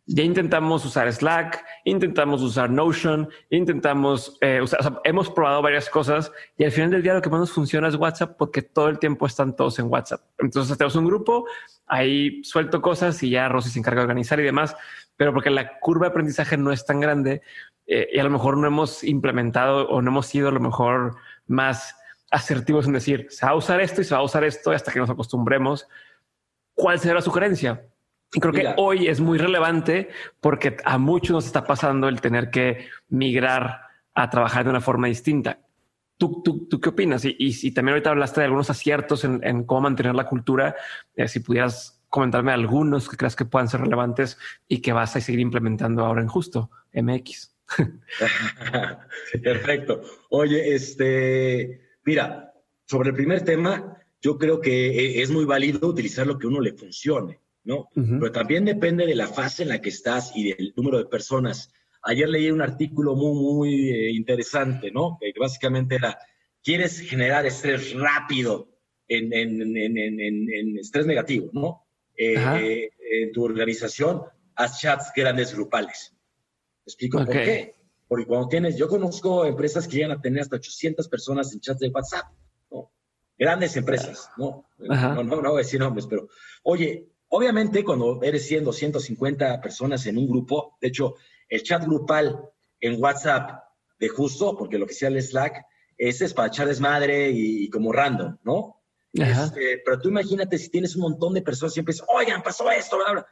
S2: ya intentamos usar Slack, intentamos usar Notion, intentamos eh, usar, o sea, hemos probado varias cosas y al final del día lo que más nos funciona es WhatsApp porque todo el tiempo están todos en WhatsApp. Entonces tenemos un grupo, ahí suelto cosas y ya Rosy se encarga de organizar y demás, pero porque la curva de aprendizaje no es tan grande eh, y a lo mejor no hemos implementado o no hemos sido a lo mejor más asertivos en decir, se va a usar esto y se va a usar esto hasta que nos acostumbremos. ¿Cuál será la sugerencia? Y creo que hoy es muy relevante porque a muchos nos está pasando el tener que migrar a trabajar de una forma distinta. ¿Tú, tú, tú qué opinas? Y, si también ahorita hablaste de algunos aciertos en, cómo mantener la cultura, eh, si pudieras comentarme algunos que creas que puedan ser relevantes y que vas a seguir implementando ahora en Justo MX.
S1: Perfecto. Oye, este, Mira, sobre el primer tema, yo creo que e, es muy válido utilizar lo que uno le funcione, ¿no? Pero también depende de la fase en la que estás y del número de personas. Ayer leí un artículo muy, muy eh, interesante, ¿no? Que básicamente era, ¿quieres generar estrés rápido en, en, estrés negativo, ¿no? Eh, en tu organización, haz chats grandes grupales. explico por qué? Porque cuando tienes, yo conozco empresas que llegan a tener hasta 800 personas en chats de WhatsApp, ¿no? Grandes empresas, ¿no? No, no, no voy a decir nombres, pero, oye, obviamente cuando eres 100, 250 personas en un grupo, de hecho, el chat grupal en WhatsApp de justo, porque lo que sea el Slack, ese es para echar desmadre y, como random, ¿no? Este, pero tú imagínate si tienes un montón de personas y siempre dices, oigan, pasó esto, bla, bla.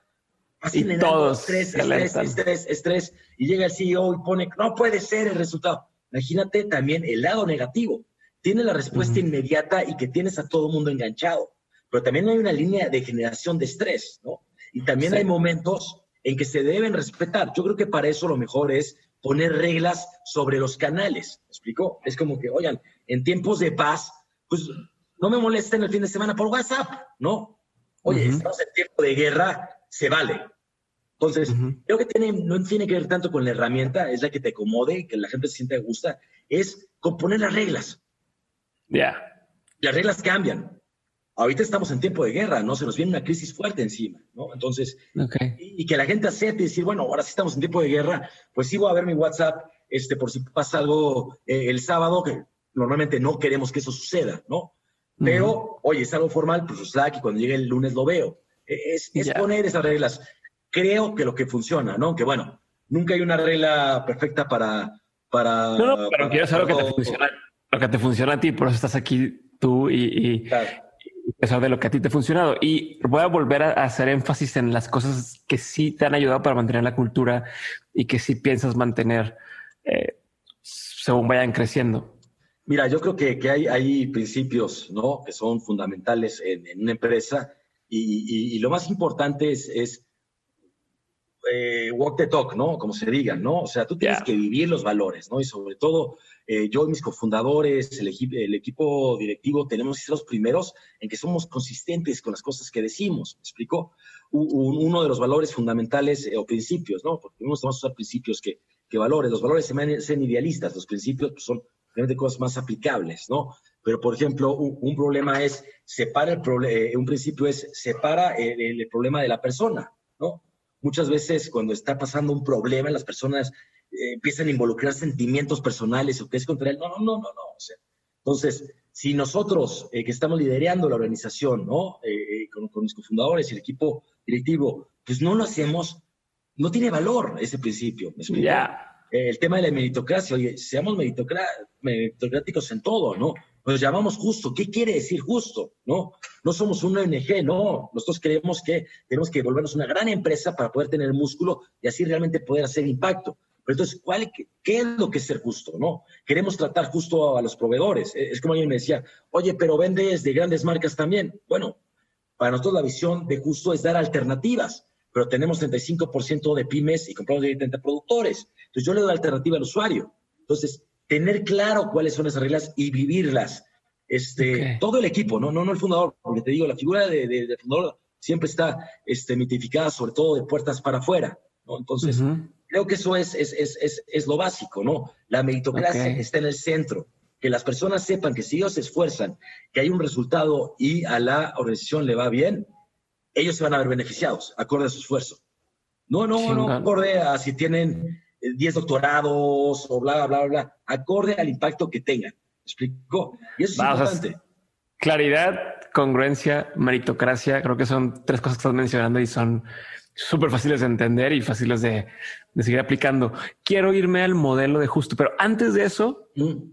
S1: Así y todos estrés, estrés, estrés, estrés, y llega el CEO y pone, no puede ser el resultado. Imagínate también el lado negativo. Tiene la respuesta inmediata y que tienes a todo el mundo enganchado. Pero también hay una línea de generación de estrés, ¿no? Y también hay momentos en que se deben respetar. Yo creo que para eso lo mejor es poner reglas sobre los canales. ¿Me explico? Es como que, oigan, en tiempos de paz, pues no me molesten el fin de semana por WhatsApp, ¿no? Oye, estamos en tiempo de guerra, se vale. Entonces, creo que tiene, no tiene que ver tanto con la herramienta, es la que te acomode, que la gente se sienta gusta, es componer las reglas.
S2: Ya.
S1: Las reglas cambian. Ahorita estamos en tiempo de guerra, ¿no? Se nos viene una crisis fuerte encima, ¿no? Entonces, y, que la gente acepte y decir, bueno, ahora sí estamos en tiempo de guerra, pues sí voy a ver mi WhatsApp, este, por si pasa algo eh, el sábado, que normalmente no queremos que eso suceda, ¿no? Pero, oye, es algo formal, pues Slack, y cuando llegue el lunes lo veo. Es, poner esas reglas. Creo que lo que funciona, ¿no? Que bueno, nunca hay una regla perfecta para... para
S2: no, no, pero quiero saber lo que te funciona, lo que te funciona a ti, por eso estás aquí tú y, y, de lo que a ti te ha funcionado. Y voy a volver a hacer énfasis en las cosas que sí te han ayudado para mantener la cultura y que sí piensas mantener eh, según vayan creciendo.
S1: Mira, yo creo que, que hay, hay, principios ¿no? que son fundamentales en, en una empresa y, lo más importante es, es eh, walk the talk, ¿no? Como se diga, ¿no? O sea, tú tienes que vivir los valores, ¿no? Y sobre todo, eh, yo y mis cofundadores, el, el, equipo directivo, tenemos que ser los primeros en que somos consistentes con las cosas que decimos, ¿me explico? uno de los valores fundamentales eh, o principios, ¿no? Porque no estamos usar principios que, que valores. Los valores se sean idealistas, los principios pues, son realmente cosas más aplicables, ¿no? Pero, por ejemplo, un, problema es, separa el eh, un principio es, separa el, problema de la persona, ¿no? Muchas veces cuando está pasando un problema, las personas eh, empiezan a involucrar sentimientos personales o que es contra él. No, no, no, no, no. Entonces, si nosotros eh, que estamos liderando la organización, ¿no? con, mis cofundadores y el equipo directivo, pues no lo hacemos, no tiene valor ese principio. ¿me
S2: Ya.
S1: El tema de la meritocracia, oye, seamos meritocráticos en todo, ¿no? nos llamamos justo. ¿Qué quiere decir justo? No, no somos una ONG, no. Nosotros creemos que tenemos que volvernos una gran empresa para poder tener músculo y así realmente poder hacer impacto. Pero entonces, ¿cuál, qué, es lo que es ser justo? No, queremos tratar justo a los proveedores. Es como alguien me decía, oye, pero vendes de grandes marcas también. Bueno, para nosotros la visión de justo es dar alternativas, pero tenemos 35% de pymes y compramos directamente productores. Entonces yo le doy alternativa al usuario. Entonces, tener claro cuáles son esas reglas y vivirlas. Este, Todo el equipo, ¿no? no, no el fundador, porque te digo, la figura de, fundador siempre está este, mitificada, sobre todo de puertas para afuera. ¿no? Entonces, creo que eso es, es, es, es, lo básico, ¿no? La meritocracia está en el centro. Que las personas sepan que si ellos se esfuerzan, que hay un resultado y a la organización le va bien, ellos se van a ver beneficiados, acorde a su esfuerzo. No, no, no acorde a si tienen 10 eh, doctorados o bla, bla, bla, bla, acorde al impacto que tengan. ¿Me explicó? Y eso es importante.
S2: claridad, congruencia, meritocracia, creo que son tres cosas que estás mencionando y son súper fáciles de entender y fáciles de, seguir aplicando. Quiero irme al modelo de justo, pero antes de eso, mm.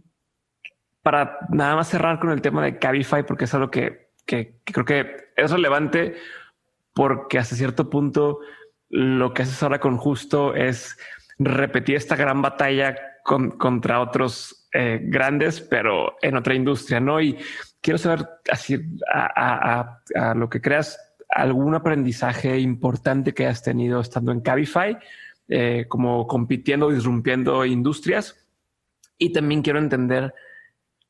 S2: para nada más cerrar con el tema de Cabify, porque es algo que, creo que es relevante porque hasta cierto punto lo que haces ahora con justo es repetir esta gran batalla contra otros eh, grandes, pero en otra industria, ¿no? Y quiero saber así a, a lo que creas algún aprendizaje importante que has tenido estando en Cabify, eh, como compitiendo, disrumpiendo industrias. Y también quiero entender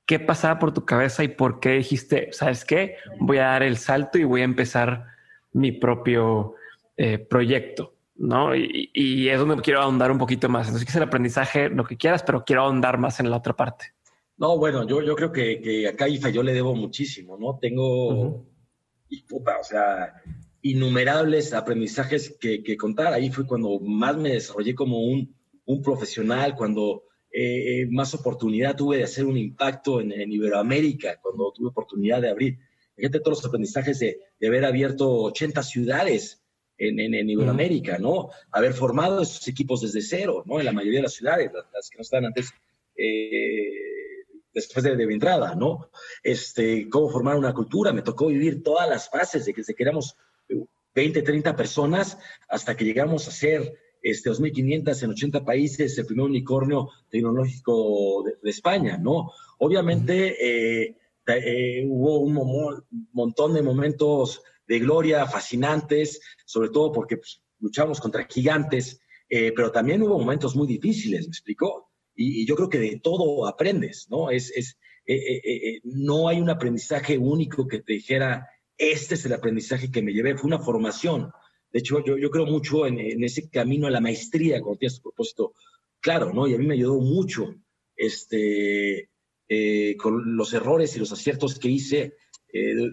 S2: qué pasaba por tu cabeza y por qué dijiste, ¿sabes qué? Voy a dar el salto y voy a empezar mi propio eh, proyecto, ¿no? Y, es donde quiero ahondar un poquito más. Entonces, es el aprendizaje, lo que quieras, pero quiero ahondar más en la otra parte.
S1: No, bueno, yo, yo creo que, que a Cabify yo le debo muchísimo, ¿no? Tengo y puta, o sea, innumerables aprendizajes que, que, contar. Ahí fue cuando más me desarrollé como un, un profesional, cuando eh, eh, más oportunidad tuve de hacer un impacto en, Iberoamérica, cuando tuve oportunidad de abrir. Fíjate todos los aprendizajes de, de haber abierto 80 ciudades en, en, Iberoamérica, ¿no? Haber formado esos equipos desde cero, ¿no? En la mayoría de las ciudades, las, que no estaban antes. Eh, después de, mi entrada, ¿no? Este, cómo formar una cultura. Me tocó vivir todas las fases de que, desde que éramos 20, 30 personas hasta que llegamos a ser este, 2.500 en 80 países, el primer unicornio tecnológico de, España, ¿no? Obviamente eh, eh, hubo un montón de momentos de gloria fascinantes, sobre todo porque pues, luchamos contra gigantes, eh, pero también hubo momentos muy difíciles, ¿me explicó? y, yo creo que de todo aprendes, ¿no? Es, es eh, eh, no hay un aprendizaje único que te dijera, este es el aprendizaje que me llevé, fue una formación. De hecho, yo, yo creo mucho en, en, ese camino a la maestría cuando tienes tu propósito claro, ¿no? Y a mí me ayudó mucho este, con los errores y los aciertos que hice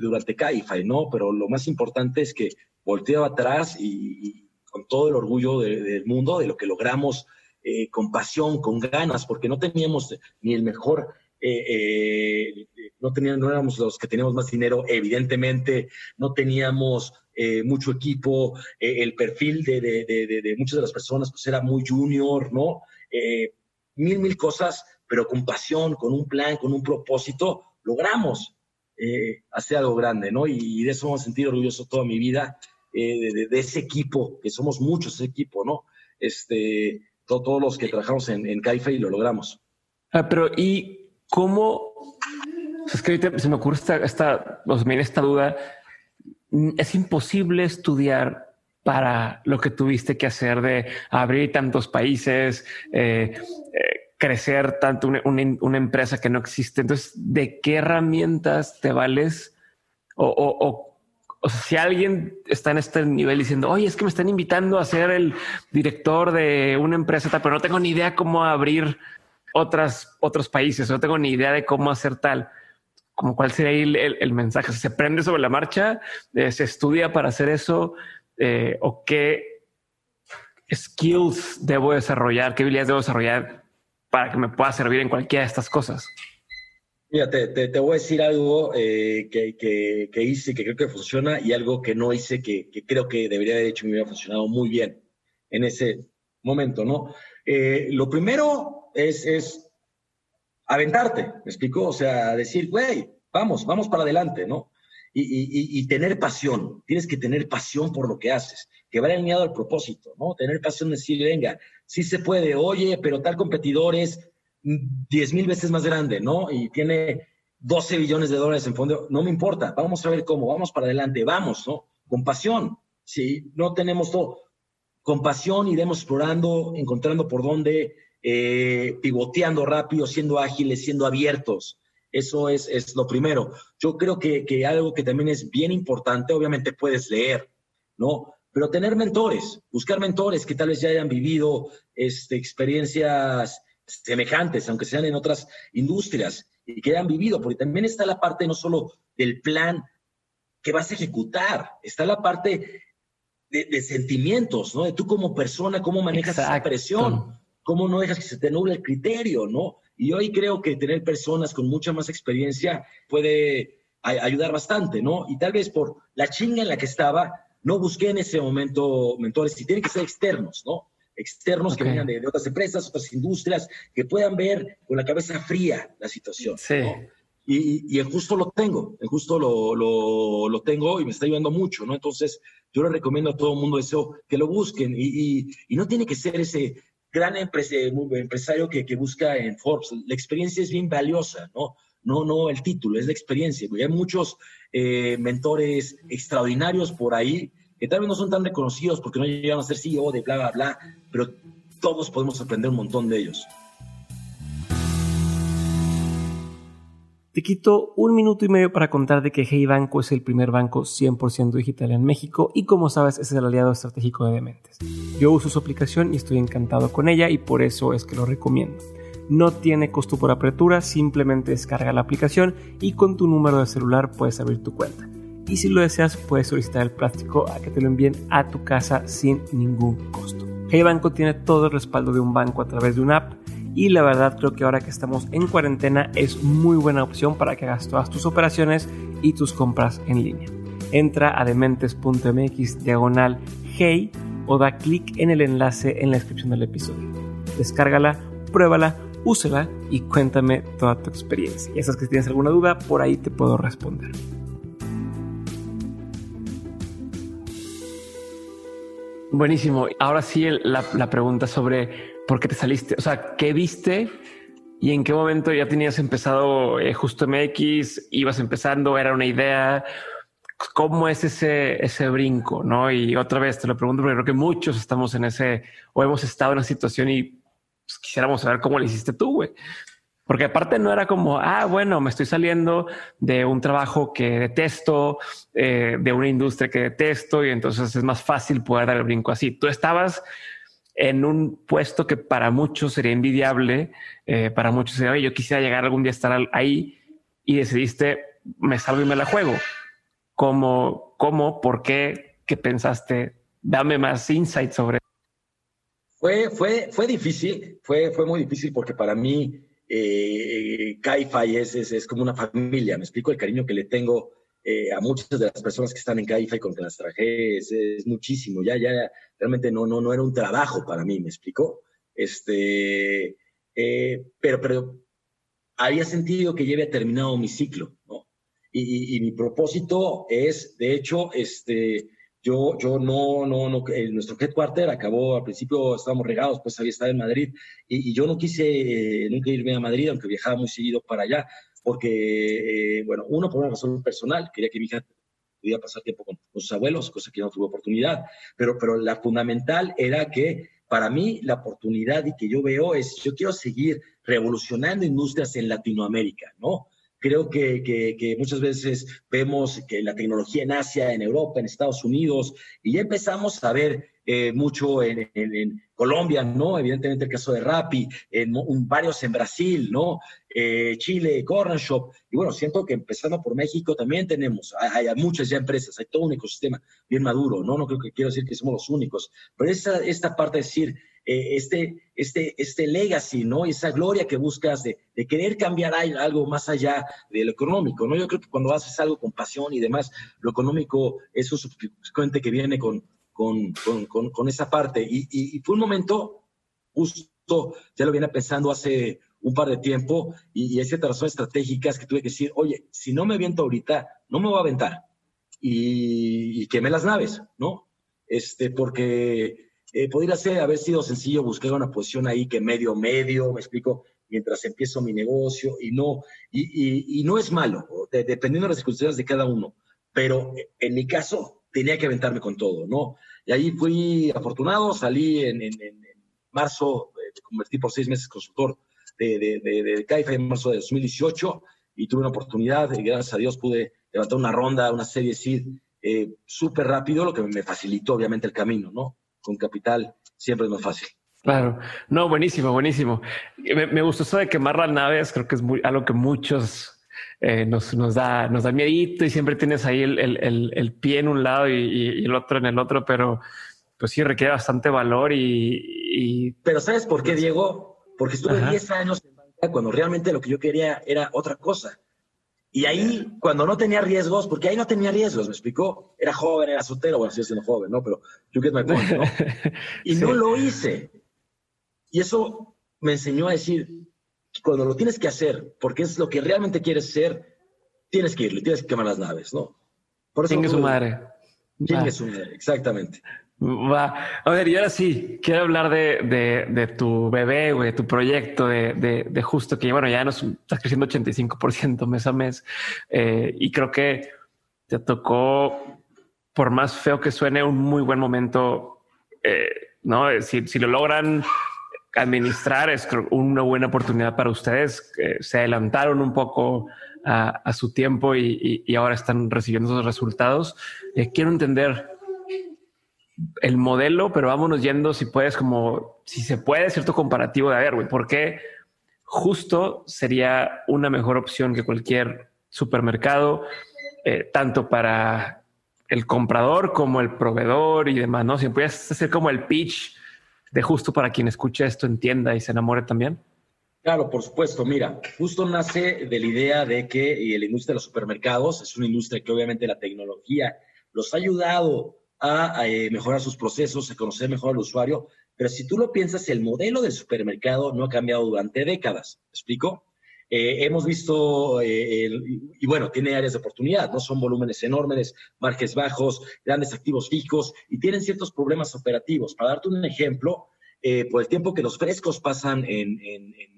S1: durante CAIFA, ¿no? Pero lo más importante es que volteaba atrás y, con todo el orgullo del mundo de lo que logramos eh, con pasión, con ganas, porque no teníamos ni el mejor, eh, eh, no, teníamos, no éramos los que teníamos más dinero, evidentemente, no teníamos mucho equipo, el perfil de, de, muchas de las personas pues era muy junior, ¿no? mil, mil cosas, pero con pasión, con un plan, con un propósito, logramos hacer algo grande, ¿no? Y, de eso me he sentido orgulloso toda mi vida, de, ese equipo, que somos muchos ese equipo, ¿no? Este, todos los que trabajamos en, en y lo logramos.
S2: Ah, pero ¿y cómo? Es que se me ocurre esta, esta, esta duda. Es imposible estudiar para lo que tuviste que hacer de abrir tantos países, eh, eh, crecer tanto una, empresa que no existe. Entonces, ¿de qué herramientas te vales o, si alguien está en este nivel diciendo, oye, es que me están invitando a ser el director de una empresa, pero no tengo ni idea cómo abrir otras, otros países, no tengo ni idea de cómo hacer tal. Como cuál sería el, el, mensaje? ¿Se aprende sobre la marcha? Eh, ¿Se estudia para hacer eso? Eh, ¿O qué skills debo desarrollar? ¿Qué habilidades debo desarrollar para que me pueda servir en cualquiera de estas cosas?
S1: Mira, te, te, voy a decir algo eh, que, que, que, hice que creo que funciona y algo que no hice que, que, creo que debería haber hecho y me hubiera funcionado muy bien en ese momento, ¿no? Eh, lo primero es, es aventarte, ¿me explico? O sea, decir, güey, vamos, vamos para adelante, ¿no? Y, y, y, tener pasión, tienes que tener pasión por lo que haces, que vaya alineado al propósito, ¿no? Tener pasión de decir, venga, sí se puede, oye, pero tal competidor es diez mil veces más grande, ¿no? Y tiene 12 billones de dólares en fondo, no me importa, vamos a ver cómo, vamos para adelante, vamos, ¿no? Con pasión, si no tenemos todo, con pasión iremos explorando, encontrando por dónde, eh, pivoteando rápido, siendo ágiles, siendo abiertos. Eso es, es lo primero. Yo creo que, que, algo que también es bien importante, obviamente puedes leer, ¿no? Pero tener mentores, buscar mentores que tal vez ya hayan vivido este, experiencias semejantes, aunque sean en otras industrias y que hayan vivido, porque también está la parte no solo del plan que vas a ejecutar, está la parte de, sentimientos, ¿no? De tú como persona, cómo manejas esa presión, cómo no dejas que se te nuble el criterio, ¿no? Y hoy creo que tener personas con mucha más experiencia puede ayudar bastante, ¿no? Y tal vez por la chinga en la que estaba, no busqué en ese momento mentores, y tienen que ser externos, ¿no? externos que vengan de, otras empresas, otras industrias, que puedan ver con la cabeza fría la situación. Sí. Y, y justo lo tengo, en justo lo, lo, lo, tengo y me está ayudando mucho, ¿no? Entonces, yo le recomiendo a todo el mundo eso, que lo busquen y, y, no tiene que ser ese gran empresario que, que, busca en Forbes. La experiencia es bien valiosa, ¿no? No, no el título, es la experiencia. Hay muchos eh, mentores extraordinarios por ahí que tal vez no son tan reconocidos porque no llegan a ser CEO de bla, bla, bla, pero todos podemos aprender un montón de ellos.
S2: Te quito un minuto y medio para contar de que Hey Banco es el primer banco 100% digital en México y como sabes es el aliado estratégico de Dementes. Yo uso su aplicación y estoy encantado con ella y por eso es que lo recomiendo. No tiene costo por apertura, simplemente descarga la aplicación y con tu número de celular puedes abrir tu cuenta y si lo deseas puedes solicitar el plástico a que te lo envíen a tu casa sin ningún costo. Hey Banco tiene todo el respaldo de un banco a través de una app y la verdad creo que ahora que estamos en cuarentena es muy buena opción para que hagas todas tus operaciones y tus compras en línea. Entra a dementes.mx diagonal hey o da clic en el enlace en la descripción del episodio. Descárgala, pruébala, úsela y cuéntame toda tu experiencia. Y sabes que tienes alguna duda, por ahí te puedo responder. Buenísimo. Ahora sí, la, pregunta sobre por qué te saliste. O sea, ¿qué viste y en qué momento ya tenías empezado eh, Justo MX? ¿Ibas empezando? ¿Era una idea? ¿Cómo es ese, ese brinco? ¿no? Y otra vez te lo pregunto porque creo que muchos estamos en ese o hemos estado en una situación y pues, quisiéramos saber cómo lo hiciste tú, güey. Porque aparte no era como, ah, bueno, me estoy saliendo de un trabajo que detesto, eh, de una industria que detesto y entonces es más fácil poder dar el brinco así. Tú estabas en un puesto que para muchos sería envidiable, eh, para muchos sería, oye, yo quisiera llegar algún día a estar ahí y decidiste, me salgo y me la juego. ¿Cómo, cómo, por qué, qué pensaste? Dame más insight sobre.
S1: Fue, fue, fue difícil, fue, fue muy difícil porque para mí eh, Caifai es, es, como una familia, me explico el cariño que le tengo eh, a muchas de las personas que están en Caifai con que las traje, es, muchísimo, ya, ya, realmente no, no, no era un trabajo para mí, me explico, este, eh, pero, pero había sentido que ya había terminado mi ciclo, ¿no? Y, y, mi propósito es, de hecho, este, yo, yo no, no, no, nuestro headquarter acabó, al principio estábamos regados, pues había estado en Madrid, y, yo no quise eh, nunca irme a Madrid, aunque viajaba muy seguido para allá, porque, eh, bueno, uno por una razón personal, quería que mi hija pudiera pasar tiempo con, sus abuelos, cosa que no tuve oportunidad, pero, pero la fundamental era que para mí la oportunidad y que yo veo es, yo quiero seguir revolucionando industrias en Latinoamérica, ¿no? Creo que, que, muchas veces vemos que la tecnología en Asia, en Europa, en Estados Unidos, y ya empezamos a ver eh, mucho en, Colombia, ¿no? Evidentemente el caso de Rappi, en, varios en Brasil, ¿no? Eh, Chile, Corner Shop. Y bueno, siento que empezando por México también tenemos, hay, muchas ya empresas, hay todo un ecosistema bien maduro, ¿no? No creo que quiero decir que somos los únicos, pero esta, esta parte de decir, eh, este, este, este legacy, ¿no? Esa gloria que buscas de, de, querer cambiar algo más allá de lo económico, ¿no? Yo creo que cuando haces algo con pasión y demás, lo económico es un subsecuente que viene con, con, con, con, esa parte. Y, y, fue un momento justo, ya lo viene pensando hace un par de tiempo y, y hay ciertas razones estratégicas que tuve que decir, oye, si no me aviento ahorita, no me voy a aventar. Y, y quemé las naves, ¿no? Este, porque eh, podría ser, haber sido sencillo buscar una posición ahí que medio, medio, me explico, mientras empiezo mi negocio y no, y, no es malo, dependiendo de las circunstancias de cada uno, pero en mi caso tenía que aventarme con todo, ¿no? Y ahí fui afortunado, salí en, marzo, me convertí por seis meses consultor de, de, de, CAIFA en marzo de 2018 y tuve una oportunidad y gracias a Dios pude levantar una ronda, una serie SID eh, súper rápido, lo que me facilitó obviamente el camino, ¿no? Con capital siempre es más fácil.
S2: Claro, no, buenísimo, buenísimo. Me, gustó eso de quemar las naves, creo que es muy, algo que muchos eh, nos, nos, da, nos da miedito y siempre tienes ahí el, el, el, pie en un lado y, el otro en el otro, pero pues sí requiere bastante valor y...
S1: Pero ¿sabes por qué, Diego? Porque estuve 10 años en banca cuando realmente lo que yo quería era otra cosa. Y ahí, cuando no tenía riesgos, porque ahí no tenía riesgos, ¿me explicó? Era joven, era soltero, bueno, sigo siendo joven, ¿no? Pero you get my point, ¿no? Y no lo hice. Y eso me enseñó a decir, cuando lo tienes que hacer, porque es lo que realmente quieres ser, tienes que irle, tienes que quemar las naves, ¿no?
S2: Por eso su madre.
S1: Chingue su madre, exactamente.
S2: Va. A ver, y ahora sí, quiero hablar de, de, tu bebé, güey, de tu proyecto, de, de, justo que, bueno, ya nos estás creciendo 85% mes a mes. Eh, y creo que te tocó, por más feo que suene, un muy buen momento, eh, ¿no? Si, si lo logran administrar es una buena oportunidad para ustedes. se adelantaron un poco a, su tiempo y, ahora están recibiendo esos resultados. Eh, quiero entender el modelo, pero vámonos yendo si puedes, como si se puede, cierto comparativo de a ver, güey, ¿por qué justo sería una mejor opción que cualquier supermercado, eh, tanto para el comprador como el proveedor y demás, ¿no? Si puedes hacer como el pitch de justo para quien escuche esto entienda y se enamore también?
S1: Claro, por supuesto. Mira, justo nace de la idea de que la industria de los supermercados es una industria que obviamente la tecnología los ha ayudado a, eh, mejorar sus procesos, a conocer mejor al usuario, pero si tú lo piensas, el modelo del supermercado no ha cambiado durante décadas. ¿Me explico? Eh, hemos visto, eh, y bueno, tiene áreas de oportunidad, ¿no? Son volúmenes enormes, márgenes bajos, grandes activos fijos y tienen ciertos problemas operativos. Para darte un ejemplo, eh, por el tiempo que los frescos pasan en,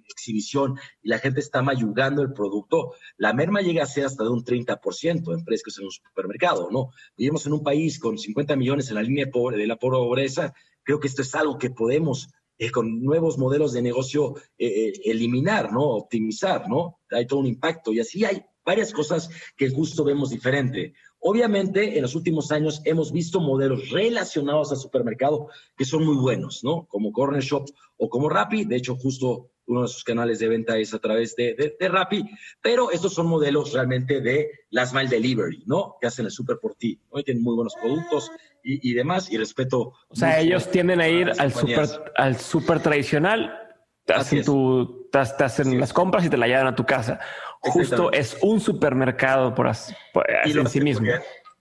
S1: exhibición y la gente está mayugando el producto, la merma llega a ser hasta de un 30% en frescos en un supermercado, ¿no? Vivimos en un país con 50 millones en la línea de la pobreza, creo que esto es algo que podemos eh, con nuevos modelos de negocio eh, eliminar, ¿no? Optimizar, ¿no? Hay todo un impacto y así hay varias cosas que justo vemos diferente. Obviamente, en los últimos años hemos visto modelos relacionados al supermercado que son muy buenos, ¿no? Como Corner Shop o como Rappi. De hecho, justo uno de sus canales de venta es a través de, de, Rappi, pero estos son modelos realmente de Last Mile Delivery, ¿no? Que hacen el super por ti, ¿no? tienen muy buenos productos y, y demás, y respeto.
S2: O sea, ellos tienden a ir al super, al super tradicional, te hacen, tu, te, hacen las compras y te la llevan a tu casa. Justo es un supermercado por, así, en sí mismo.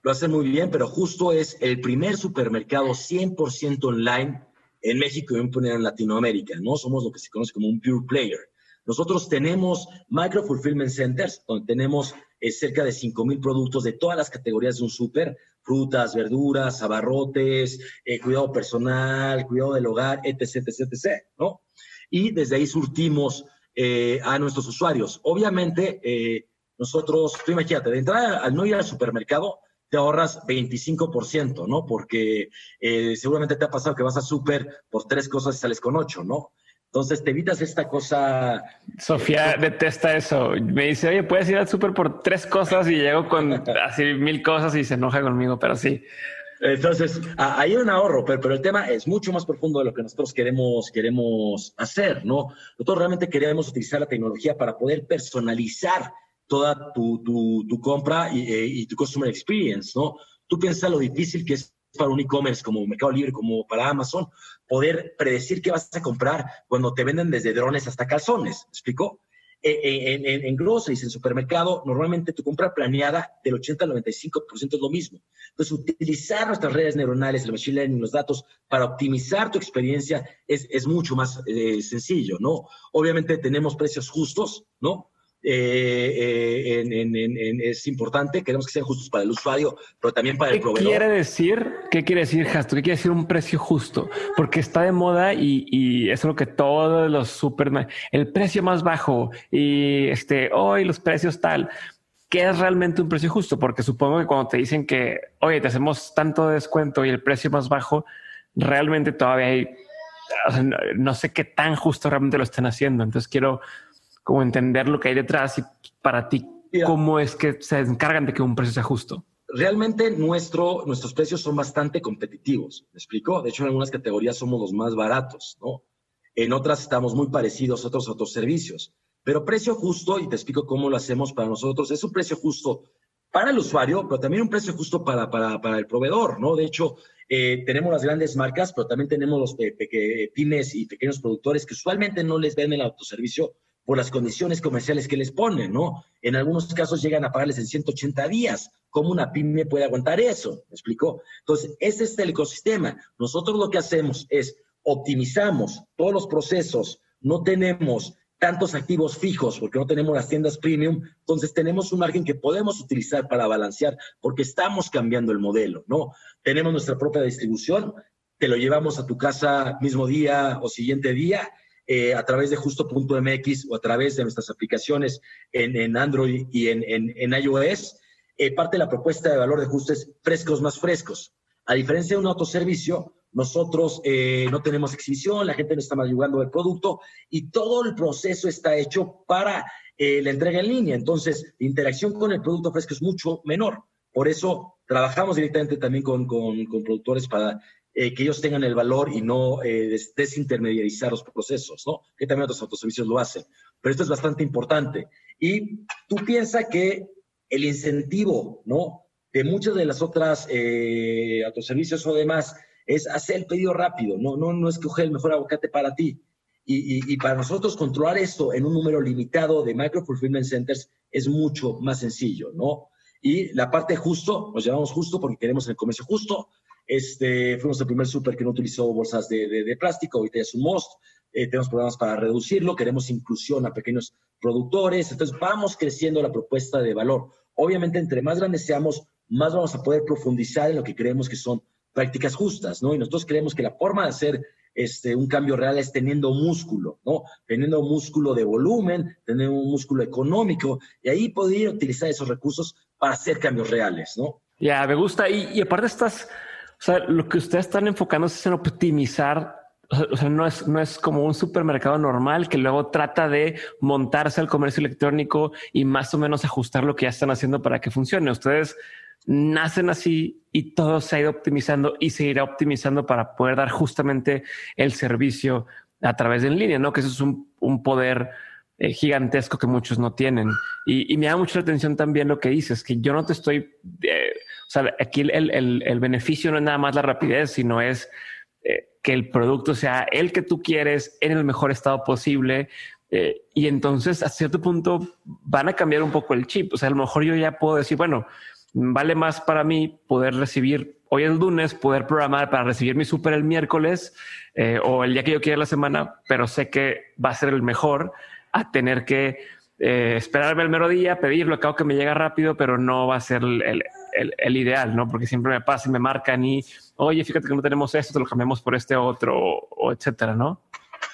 S1: Lo hacen muy bien, pero justo es el primer supermercado 100% online en México y en Latinoamérica, ¿no? Somos lo que se conoce como un pure player. Nosotros tenemos micro fulfillment centers, donde tenemos eh, cerca de 5.000 productos de todas las categorías de un súper, frutas, verduras, abarrotes, eh, cuidado personal, cuidado del hogar, etc., etc., etc., ¿no? Y desde ahí surtimos eh, a nuestros usuarios. Obviamente, nosotros, tú imagínate, de entrada al no ir al supermercado, te ahorras 25%, ¿no? Porque eh, seguramente te ha pasado que vas a súper por tres cosas y sales con ocho, ¿no? Entonces te evitas esta cosa.
S2: Sofía detesta eso. Me dice, oye, puedes ir al súper por tres cosas y llego con así mil cosas y se enoja conmigo, pero sí.
S1: Entonces, hay un ahorro, pero, el tema es mucho más profundo de lo que nosotros queremos, queremos hacer, ¿no? Nosotros realmente queremos utilizar la tecnología para poder personalizar toda tu, tu, compra y, eh, y, tu customer experience, ¿no? Tú piensas lo difícil que es para un e-commerce como Mercado Libre, como para Amazon, poder predecir qué vas a comprar cuando te venden desde drones hasta calzones, eh, en, en, en groceries, en supermercado, normalmente tu compra planeada del 80 al 95% es lo mismo. Entonces, utilizar nuestras redes neuronales, el machine learning, los datos, para optimizar tu experiencia es, es mucho más sencillo, ¿no? Obviamente tenemos precios justos, ¿no? Eh, eh, es importante, queremos que sean justos para el usuario, pero también para el proveedor.
S2: ¿Qué quiere decir? ¿Qué quiere decir, Jasto? ¿Qué quiere decir un precio justo? Porque está de moda y, y es lo que todos los super, el precio más bajo y este, hoy los precios tal. ¿Qué es realmente un precio justo? Porque supongo que cuando te dicen que, oye, te hacemos tanto descuento y el precio más bajo, realmente todavía hay, no sé qué tan justo realmente lo están haciendo. Entonces quiero como entender lo que hay detrás y para ti, cómo es que se encargan de que un precio sea justo.
S1: Realmente nuestro, nuestros precios son bastante competitivos, ¿me explico? De hecho, en algunas categorías somos los más baratos, ¿no? En otras estamos muy parecidos a otros, otros servicios. Pero precio justo, y te explico cómo lo hacemos para nosotros, es un precio justo para el usuario, pero también un precio justo para, para, para el proveedor, ¿no? De hecho, eh, tenemos las grandes marcas, pero también tenemos los pymes y pequeños productores que usualmente no les ven el autoservicio por las condiciones comerciales que les ponen, ¿no? En algunos casos llegan a pagarles en 180 días. ¿Cómo una pyme puede aguantar eso? ¿Me explicó? Entonces, ese es el ecosistema. Nosotros lo que hacemos es optimizamos todos los procesos, no tenemos tantos activos fijos porque no tenemos las tiendas premium, entonces tenemos un margen que podemos utilizar para balancear porque estamos cambiando el modelo, ¿no? Tenemos nuestra propia distribución, te lo llevamos a tu casa mismo día o siguiente día eh, a través de justo.mx o a través de nuestras aplicaciones en, Android y en, iOS. Eh, parte de la propuesta de valor de justo es frescos más frescos. A diferencia de un autoservicio, nosotros eh, no tenemos exhibición, la gente no está jugando el producto y todo el proceso está hecho para la entrega en línea. Entonces, la interacción con el producto fresco es mucho menor. Por eso trabajamos directamente también con, con productores para eh, que ellos tengan el valor y no eh, desintermediarizar los procesos, ¿no? Que también otros autoservicios lo hacen. Pero esto es bastante importante. Y tú piensas que el incentivo, ¿no? De muchas de las otras eh, autoservicios o demás es hacer el pedido rápido, no, no, no es coger el mejor aguacate para ti. Y, y, para nosotros controlar esto en un número limitado de micro fulfillment centers es mucho más sencillo, ¿no? Y la parte justo, nos llamamos justo porque queremos el comercio justo, este, fuimos el primer súper que no utilizó bolsas de, de, plástico, ahorita es un most. Eh, tenemos programas para reducirlo, queremos inclusión a pequeños productores, entonces vamos creciendo la propuesta de valor. Obviamente, entre más grandes seamos, más vamos a poder profundizar en lo que creemos que son prácticas justas, ¿no? Y nosotros creemos que la forma de hacer este, un cambio real es teniendo músculo, ¿no? Teniendo músculo de volumen, teniendo un músculo económico, y ahí poder utilizar esos recursos para hacer cambios reales, ¿no?
S2: Ya, me gusta. Y, y aparte estás sea, lo que ustedes están enfocándose es en optimizar. O sea, no es, no es como un supermercado normal que luego trata de montarse al comercio electrónico y más o menos ajustar lo que ya están haciendo para que funcione. Ustedes nacen así y todo se ha ido optimizando y se optimizando para poder dar justamente el servicio a través de en línea, ¿no? Que eso es un, un poder eh, gigantesco que muchos no tienen. Y, y, me da mucha atención también lo que dices, que yo no te estoy eh, sea, aquí el, beneficio no es nada más la rapidez, sino es eh, que el producto sea el que tú quieres en el mejor estado posible. Eh, y entonces a cierto punto van a cambiar un poco el chip. O sea, a lo mejor yo ya puedo decir, bueno, vale más para mí poder recibir hoy el lunes, poder programar para recibir mi súper el miércoles eh, o el día que yo quiera la semana, pero sé que va a ser el mejor a tener que esperarme el mero día, pedirlo, acabo que me llega rápido, pero no va a ser el, el, ideal, ¿no? Porque siempre me pasa y me marcan y, oye, fíjate que no tenemos esto, te lo cambiamos por este otro, o, etcétera, ¿no?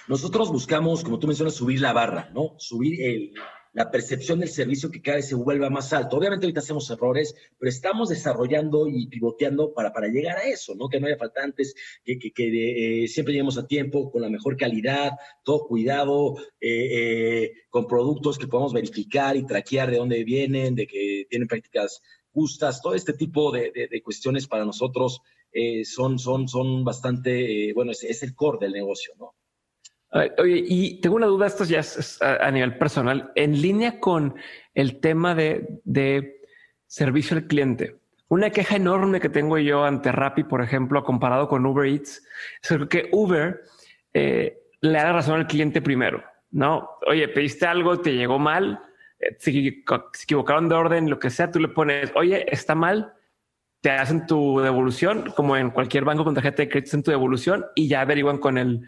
S1: Nosotros buscamos, como tú mencionas, subir la barra, ¿no? Subir la percepción del servicio que cada vez se vuelva más alto. Obviamente ahorita hacemos errores, pero estamos desarrollando y pivoteando para, para llegar a eso, ¿no? Que no haya faltantes, que eh, siempre lleguemos a tiempo, con la mejor calidad, todo cuidado, eh, eh, con productos que podamos verificar y traquear de dónde vienen, de que tienen prácticas justas, todo este tipo de, cuestiones para nosotros eh, son, son, son bastante, eh, bueno, es, el core del negocio, ¿no?
S2: Oye, y tengo una duda, esto ya es a, nivel personal, en línea con el tema de, de servicio al cliente. Una queja enorme que tengo yo ante Rappi, por ejemplo, comparado con Uber Eats, es que Uber eh, le da razón al cliente primero. No, oye, pediste algo, te llegó mal, se equivocaron de orden, lo que sea, tú le pones, oye, está mal, te hacen tu devolución, como en cualquier banco con tarjeta de crédito, en tu devolución y ya averiguan con el,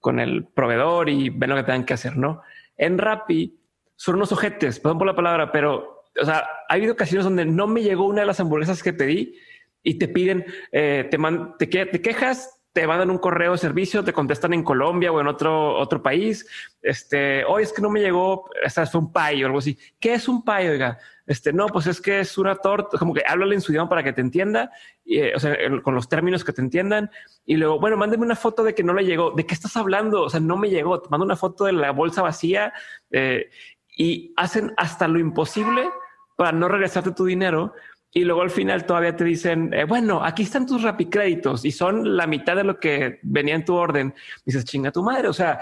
S2: con el proveedor y ven lo que tengan que hacer, ¿no? En Rappi, son unos ojetes, perdón por la palabra, pero, o sea, ha habido ocasiones donde no me llegó una de las hamburguesas que pedí y te piden, eh, te, te, te quejas, te mandan un correo de servicio, te contestan en Colombia o en otro, otro país. Este, hoy es que no me llegó, esta es un pay o algo así. ¿Qué es un pay? Oiga, este, no, pues es que es una torta, como que háblale en su idioma para que te entienda, eh, o sea, con los términos que te entiendan. Y luego, bueno, mándeme una foto de que no le llegó. ¿De qué estás hablando? O sea, no me llegó. Te mando una foto de la bolsa vacía eh, y hacen hasta lo imposible para no regresarte tu dinero y luego al final todavía te dicen, eh, bueno, aquí están tus rapicréditos y son la mitad de lo que venía en tu orden. dices, chinga tu madre. O sea,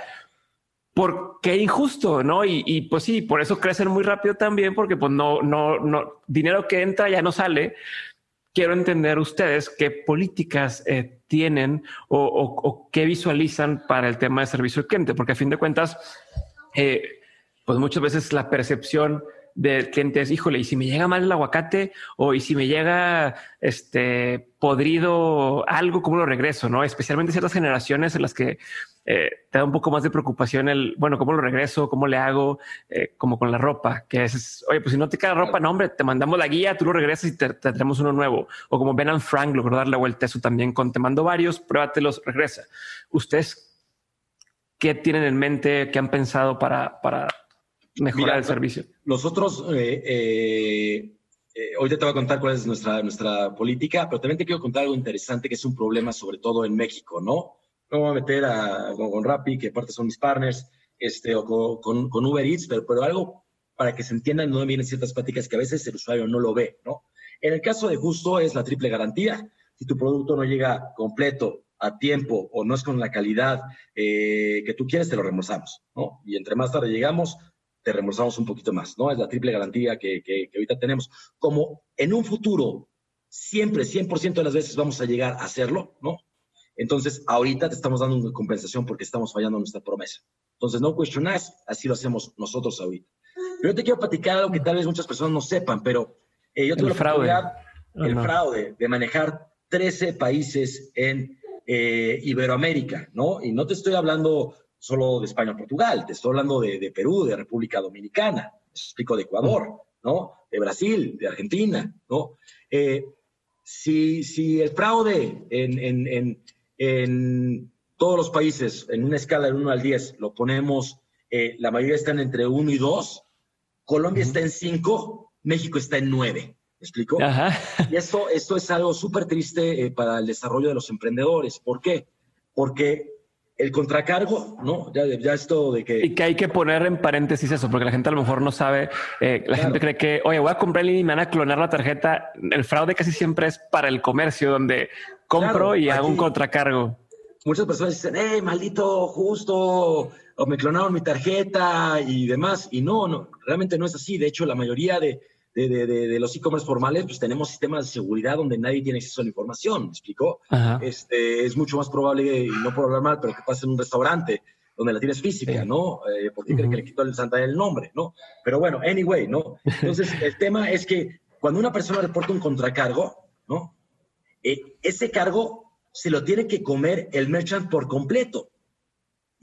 S2: ¿por qué injusto? No? Y, pues sí, por eso crecen muy rápido también, porque pues no, no, no, dinero que entra ya no sale. Quiero entender ustedes qué políticas eh, tienen o, qué visualizan para el tema de servicio al cliente, porque a fin de cuentas, eh, pues muchas veces la percepción del cliente es, híjole, y si me llega mal el aguacate o y si me llega este podrido algo, ¿cómo lo regreso? No, especialmente ciertas generaciones en las que eh, te da un poco más de preocupación el, bueno, ¿cómo lo regreso? ¿Cómo le hago? Eh, como con la ropa, que es, oye, pues si no te queda ropa, no, hombre, te mandamos la guía, tú lo regresas y te, traemos uno nuevo. O como Ben Frank, logró darle vuelta eso también con te mando varios, pruébatelos, regresa. ¿Ustedes qué tienen en mente, qué han pensado para, para mejorar el servicio.
S1: Nosotros, eh, eh, eh, hoy te voy a contar cuál es nuestra, nuestra política, pero también te quiero contar algo interesante que es un problema sobre todo en México, ¿no? No voy a meter a, con, Rappi, que aparte son mis partners, este, o con, con, Uber Eats, pero, pero algo para que se entiendan no vienen ciertas prácticas que a veces el usuario no lo ve, ¿no? En el caso de Justo es la triple garantía. Si tu producto no llega completo, a tiempo o no es con la calidad que tú quieres, te lo reembolsamos, ¿no? Y entre más tarde llegamos, te reembolsamos un poquito más, ¿no? Es la triple garantía que, que, ahorita tenemos. Como en un futuro, siempre, 100% de las veces vamos a llegar a hacerlo, ¿no? Entonces, ahorita te estamos dando una compensación porque estamos fallando nuestra promesa. Entonces, no cuestiones, así lo hacemos nosotros ahorita. Pero yo te quiero platicar algo que tal vez muchas personas no sepan, pero eh, yo tengo el fraude. el fraude de manejar 13 países en eh, Iberoamérica, ¿no? Y no te estoy hablando solo de España o Portugal, te estoy hablando de, Perú, de República Dominicana, explico de Ecuador, ¿no? De Brasil, de Argentina, ¿no? Eh, si, si, el fraude en, en, todos los países, en una escala de 1 al 10, lo ponemos, eh, la mayoría están entre 1 y 2, Colombia está en 5, México está en 9. ¿Me explico? Y esto, esto es algo súper triste eh, para el desarrollo de los emprendedores. ¿Por qué? Porque el contracargo, ¿no? Ya, ya esto de que...
S2: Y que hay que poner en paréntesis eso, porque la gente a lo mejor no sabe, eh, la gente cree que, oye, voy a comprar y me van a clonar la tarjeta. El fraude casi siempre es para el comercio, donde compro y hago un contracargo.
S1: Muchas personas dicen, eh, maldito, justo, o me clonaron mi tarjeta y demás. Y no, no, realmente no es así. De hecho, la mayoría de, de, de, los e-commerce formales, pues tenemos sistemas de seguridad donde nadie tiene acceso a la información, ¿me explicó? Este, es mucho más probable, y no por hablar mal, pero que pase en un restaurante donde la tienes física, ¿no? Eh, porque creen que le quitó el Santa el nombre, ¿no? Pero bueno, anyway, ¿no? Entonces, el tema es que cuando una persona reporta un contracargo, ¿no? Eh, ese cargo se lo tiene que comer el merchant por completo.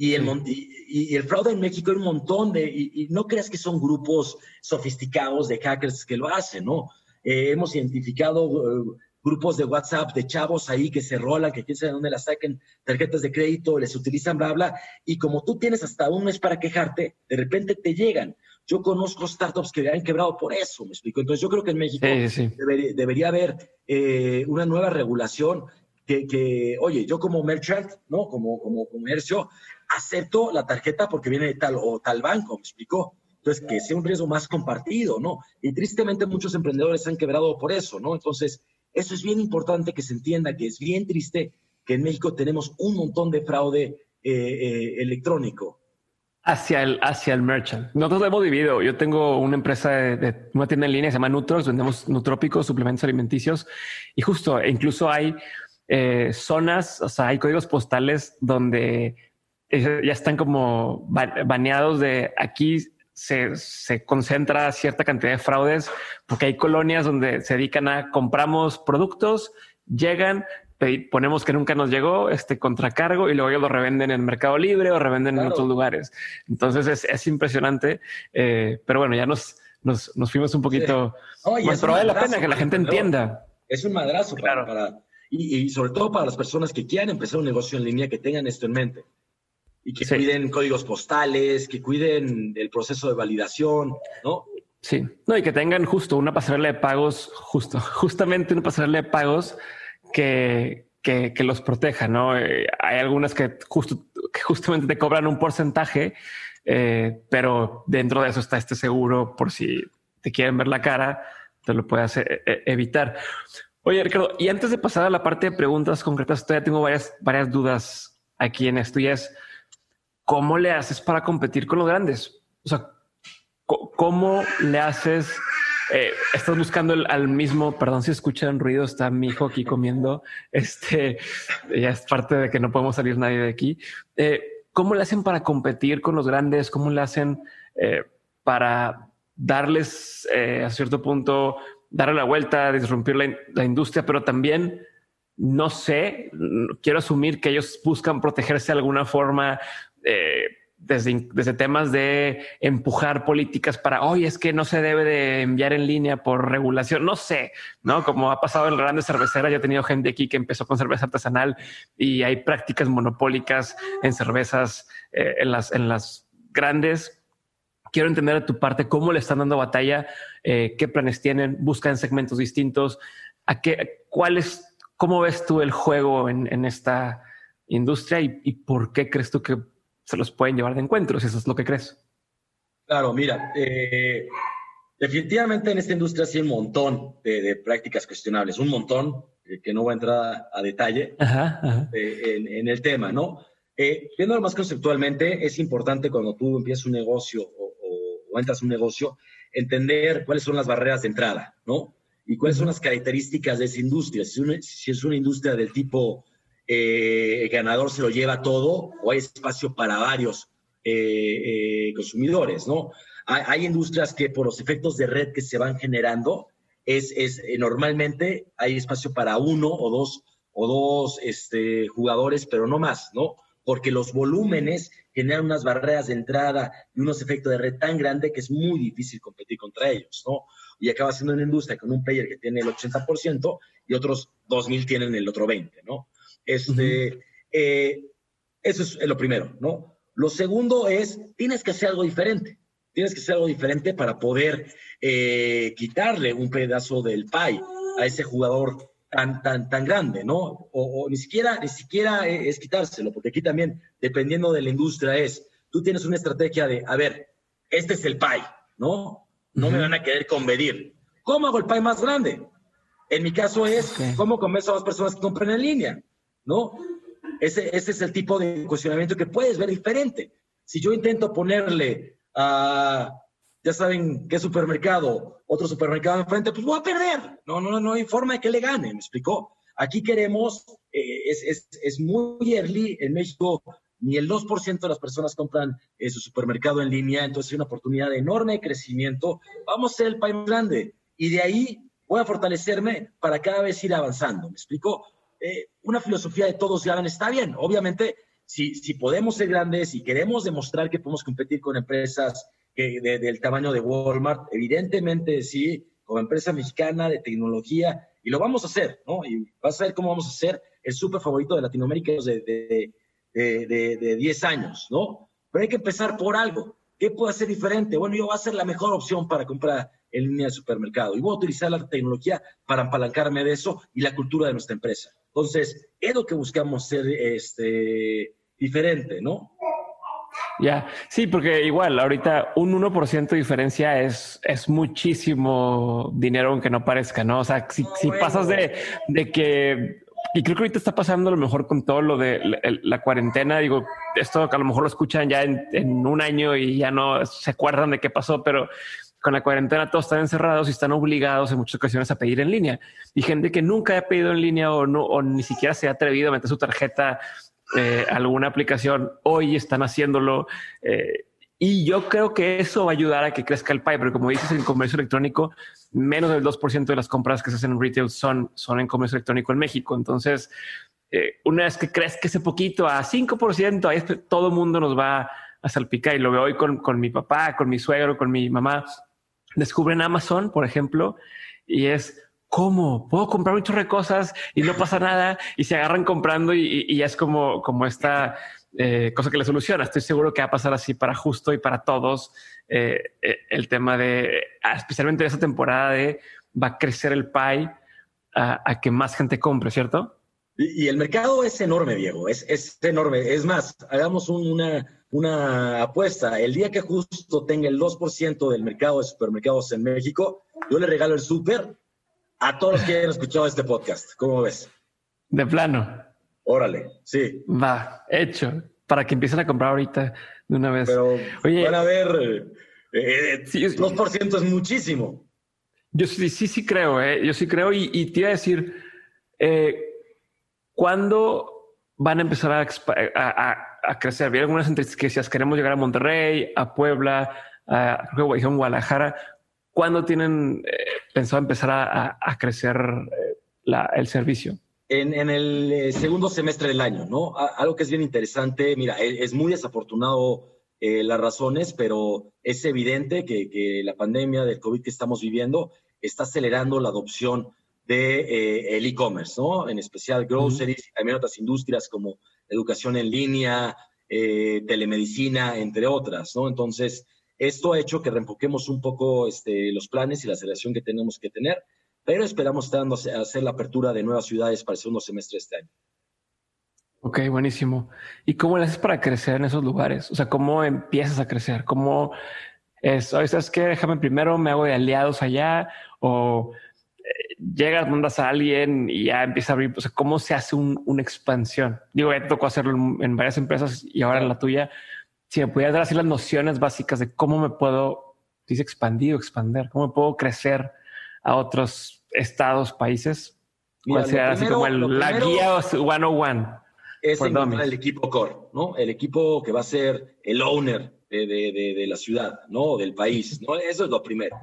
S1: Y el, y, el fraude en México hay un montón de, y, no creas que son grupos sofisticados de hackers que lo hacen, ¿no? Eh, hemos identificado eh, grupos de WhatsApp de chavos ahí que se rolan, que quién sabe dónde las saquen, tarjetas de crédito, les utilizan, bla, bla, y como tú tienes hasta un mes para quejarte, de repente te llegan. Yo conozco startups que han quebrado por eso, me explico. Entonces yo creo que en México Debería, haber eh, una nueva regulación que, que, oye, yo como merchant, ¿no? Como, como comercio, acepto la tarjeta porque viene de tal o tal banco, me explicó. Entonces, que sea un riesgo más compartido, ¿no? Y tristemente muchos emprendedores han quebrado por eso, ¿no? Entonces, eso es bien importante que se entienda que es bien triste que en México tenemos un montón de fraude eh, eh, electrónico.
S2: Hacia el, hacia el merchant. Nosotros hemos dividido. Yo tengo una empresa de, una tienda en línea se llama Nutros, vendemos nutrópicos, suplementos alimenticios y justo incluso hay eh, zonas, o sea, hay códigos postales donde ya están como baneados de aquí se, se, concentra cierta cantidad de fraudes porque hay colonias donde se dedican a compramos productos, llegan, ponemos que nunca nos llegó este contracargo y luego ellos lo revenden en Mercado Libre o revenden en otros lugares. Entonces es, impresionante. Eh, pero bueno, ya nos, nos, fuimos un poquito. pero vale la pena que la gente entienda.
S1: Es un madrazo para, y, sobre todo para las personas que quieran empezar un negocio en línea, que tengan esto en mente y que cuiden códigos postales, que cuiden el proceso de validación, ¿no?
S2: Sí, no, y que tengan justo una pasarela de pagos, justo, justamente una pasarela de pagos que, que, los proteja, ¿no? Eh, hay algunas que, justo, que justamente te cobran un porcentaje, eh, pero dentro de eso está este seguro por si te quieren ver la cara, te lo puedes eh, evitar. Oye, Ricardo, y antes de pasar a la parte de preguntas concretas, todavía tengo varias, varias dudas aquí en esto y es, ¿cómo le haces para competir con los grandes? O sea, ¿cómo le haces eh, estás buscando al mismo, perdón si escuchan ruido, está mi hijo aquí comiendo, este, ya es parte de que no podemos salir nadie de aquí. Eh, ¿Cómo le hacen para competir con los grandes? ¿Cómo le hacen eh, para darles a cierto punto, darle la vuelta, disrumpir la industria, pero también no sé, quiero asumir que ellos buscan protegerse de alguna forma desde, temas de empujar políticas para, hoy es que no se debe de enviar en línea por regulación, no sé, ¿no? Como ha pasado en grandes cerveceras, yo he tenido gente aquí que empezó con cerveza artesanal y hay prácticas monopólicas en cervezas, eh, en, las, en las grandes. Quiero entender de tu parte cómo le están dando batalla, eh, qué planes tienen, buscan segmentos distintos, a qué, cuál es, cómo ves tú el juego en, esta industria y por qué crees tú que se los pueden llevar de encuentro, si eso es lo que crees.
S1: Claro, mira, eh, definitivamente en esta industria sí hay un montón de, prácticas cuestionables, un montón, eh, que no voy a entrar a, detalle eh, en, el tema, ¿no? viendo más conceptualmente, es importante cuando tú empiezas un negocio o, entras a un negocio, entender cuáles son las barreras de entrada, ¿no? Y cuáles son las características de esa industria. si es una industria del tipo eh, el ganador se lo lleva todo o hay espacio para varios eh, eh, consumidores, ¿no? Hay, industrias que por los efectos de red que se van generando, es, es normalmente hay espacio para uno o dos o dos este, jugadores, pero no más, ¿no? Porque los volúmenes generan unas barreras de entrada y unos efectos de red tan grandes que es muy difícil competir contra ellos, ¿no? Y acaba siendo una industria con un player que tiene el 80% y otros 2.000 tienen el otro 20%, ¿no? Este, eh, eso es lo primero, ¿no? Lo segundo es, tienes que hacer algo diferente. Tienes que hacer algo diferente para poder eh, quitarle un pedazo del pie a ese jugador tan, tan, tan grande, ¿no? O, ni siquiera, ni siquiera es quitárselo, porque aquí también, dependiendo de la industria, es, tú tienes una estrategia de, a ver, este es el pie, ¿no? No me van a querer convenir. ¿Cómo hago el pie más grande? En mi caso es, ¿cómo convenzo a las personas que compren en línea? ¿No? Ese, ese es el tipo de cuestionamiento que puedes ver diferente. Si yo intento ponerle a, ya saben qué supermercado, otro supermercado enfrente, pues voy a perder. No, no, no hay forma de que le gane, ¿me explicó? Aquí queremos, eh, es, es, es, muy early en México, ni el 2% de las personas compran eh, su supermercado en línea, entonces hay una oportunidad de enorme crecimiento. Vamos a ser el país grande y de ahí voy a fortalecerme para cada vez ir avanzando. ¿Me explico? Eh, una filosofía de todos ya está bien. Obviamente, si, si podemos ser grandes y queremos demostrar que podemos competir con empresas que, del tamaño de Walmart, evidentemente sí, como empresa mexicana de tecnología, y lo vamos a hacer, ¿no? Y vas a ver cómo vamos a ser el súper favorito de Latinoamérica de, de, de, de 10 años, ¿no? Pero hay que empezar por algo. ¿Qué puedo hacer diferente? Bueno, yo voy a ser la mejor opción para comprar en línea de supermercado y voy a utilizar la tecnología para apalancarme de eso y la cultura de nuestra empresa. Entonces, es lo que buscamos ser este, diferente, ¿no?
S2: Ya, sí, porque igual ahorita un 1% de diferencia es, es muchísimo dinero aunque no parezca, ¿no? O sea, si, si pasas de, de que y creo que ahorita está pasando a lo mejor con todo lo de la, cuarentena. Digo, esto que a lo mejor lo escuchan ya en, en, un año y ya no se acuerdan de qué pasó, pero con la cuarentena todos están encerrados y están obligados en muchas ocasiones a pedir en línea. Y gente que nunca ha pedido en línea o, no, o ni siquiera se ha atrevido a meter su tarjeta eh, alguna aplicación, hoy están haciéndolo. Eh, Y yo creo que eso va a ayudar a que crezca el pie, pero como dices, en comercio electrónico, menos del 2% de las compras que se hacen en retail son, son en comercio electrónico en México. Entonces, eh, una vez que crezca ese poquito a 5%, ahí todo el mundo nos va a salpicar. Y lo veo hoy con, con mi papá, con mi suegro, con mi mamá. Descubren Amazon, por ejemplo, y es ¿cómo? Puedo comprar muchas de cosas y no pasa nada y se agarran comprando y, y, es como, como esta eh, cosa que le soluciona. Estoy seguro que va a pasar así para justo y para todos eh, eh, el tema de, especialmente en esta temporada de va a crecer el pie a, a que más gente compre, ¿cierto?
S1: Y, el mercado es enorme, Diego, es, es enorme. Es más, hagamos una, una apuesta. El día que justo tenga el 2% del mercado de supermercados en México, yo le regalo el súper a todos los que hayan escuchado este podcast. ¿Cómo ves?
S2: De plano.
S1: Órale, sí.
S2: Va, hecho. Para que empiecen a comprar ahorita de una vez.
S1: Pero Oye, van a ver, eh, 2% es muchísimo.
S2: Yo sí, sí, sí creo, ¿eh? Yo sí creo y, y te iba a decir, eh, ¿Cuándo van a empezar a, crecer? Había algunas entrevistas que decías, queremos llegar a Monterrey, a Puebla, a, Guadalajara. ¿Cuándo tienen eh, pensado empezar a, crecer eh, el servicio?
S1: En, el eh, segundo semestre del año, ¿no? algo que es bien interesante, mira, e, es, muy desafortunado las razones, pero es evidente que, que, la pandemia del COVID que estamos viviendo está acelerando la adopción de eh, el e-commerce, ¿no? En especial groceries, también otras industrias como educación en línea, eh, telemedicina, entre otras, ¿no? Entonces, esto ha hecho que reenfoquemos un poco este, los planes y la aceleración que tenemos que tener, pero esperamos dando hacer la apertura de nuevas ciudades para el segundo semestre de este año.
S2: Ok, buenísimo. ¿Y cómo le haces para crecer en esos lugares? O sea, ¿cómo empiezas a crecer? ¿Cómo es, ¿sabes qué? Déjame primero, me hago de aliados allá o llegas, mandas a alguien y ya empieza a abrir, o sea, ¿cómo se hace una expansión? Digo, ya te tocó hacerlo en, varias empresas y ahora en la tuya. Si me pudieras dar así las nociones básicas de cómo me puedo, dice expandir o expander, cómo me puedo crecer a otros estados, países. ¿Cuál sería así como el, la guía 101?
S1: Es el equipo core, ¿no? El equipo que va a ser el owner de, de, de la ciudad, ¿no? Del país, ¿no? Eso es lo primero.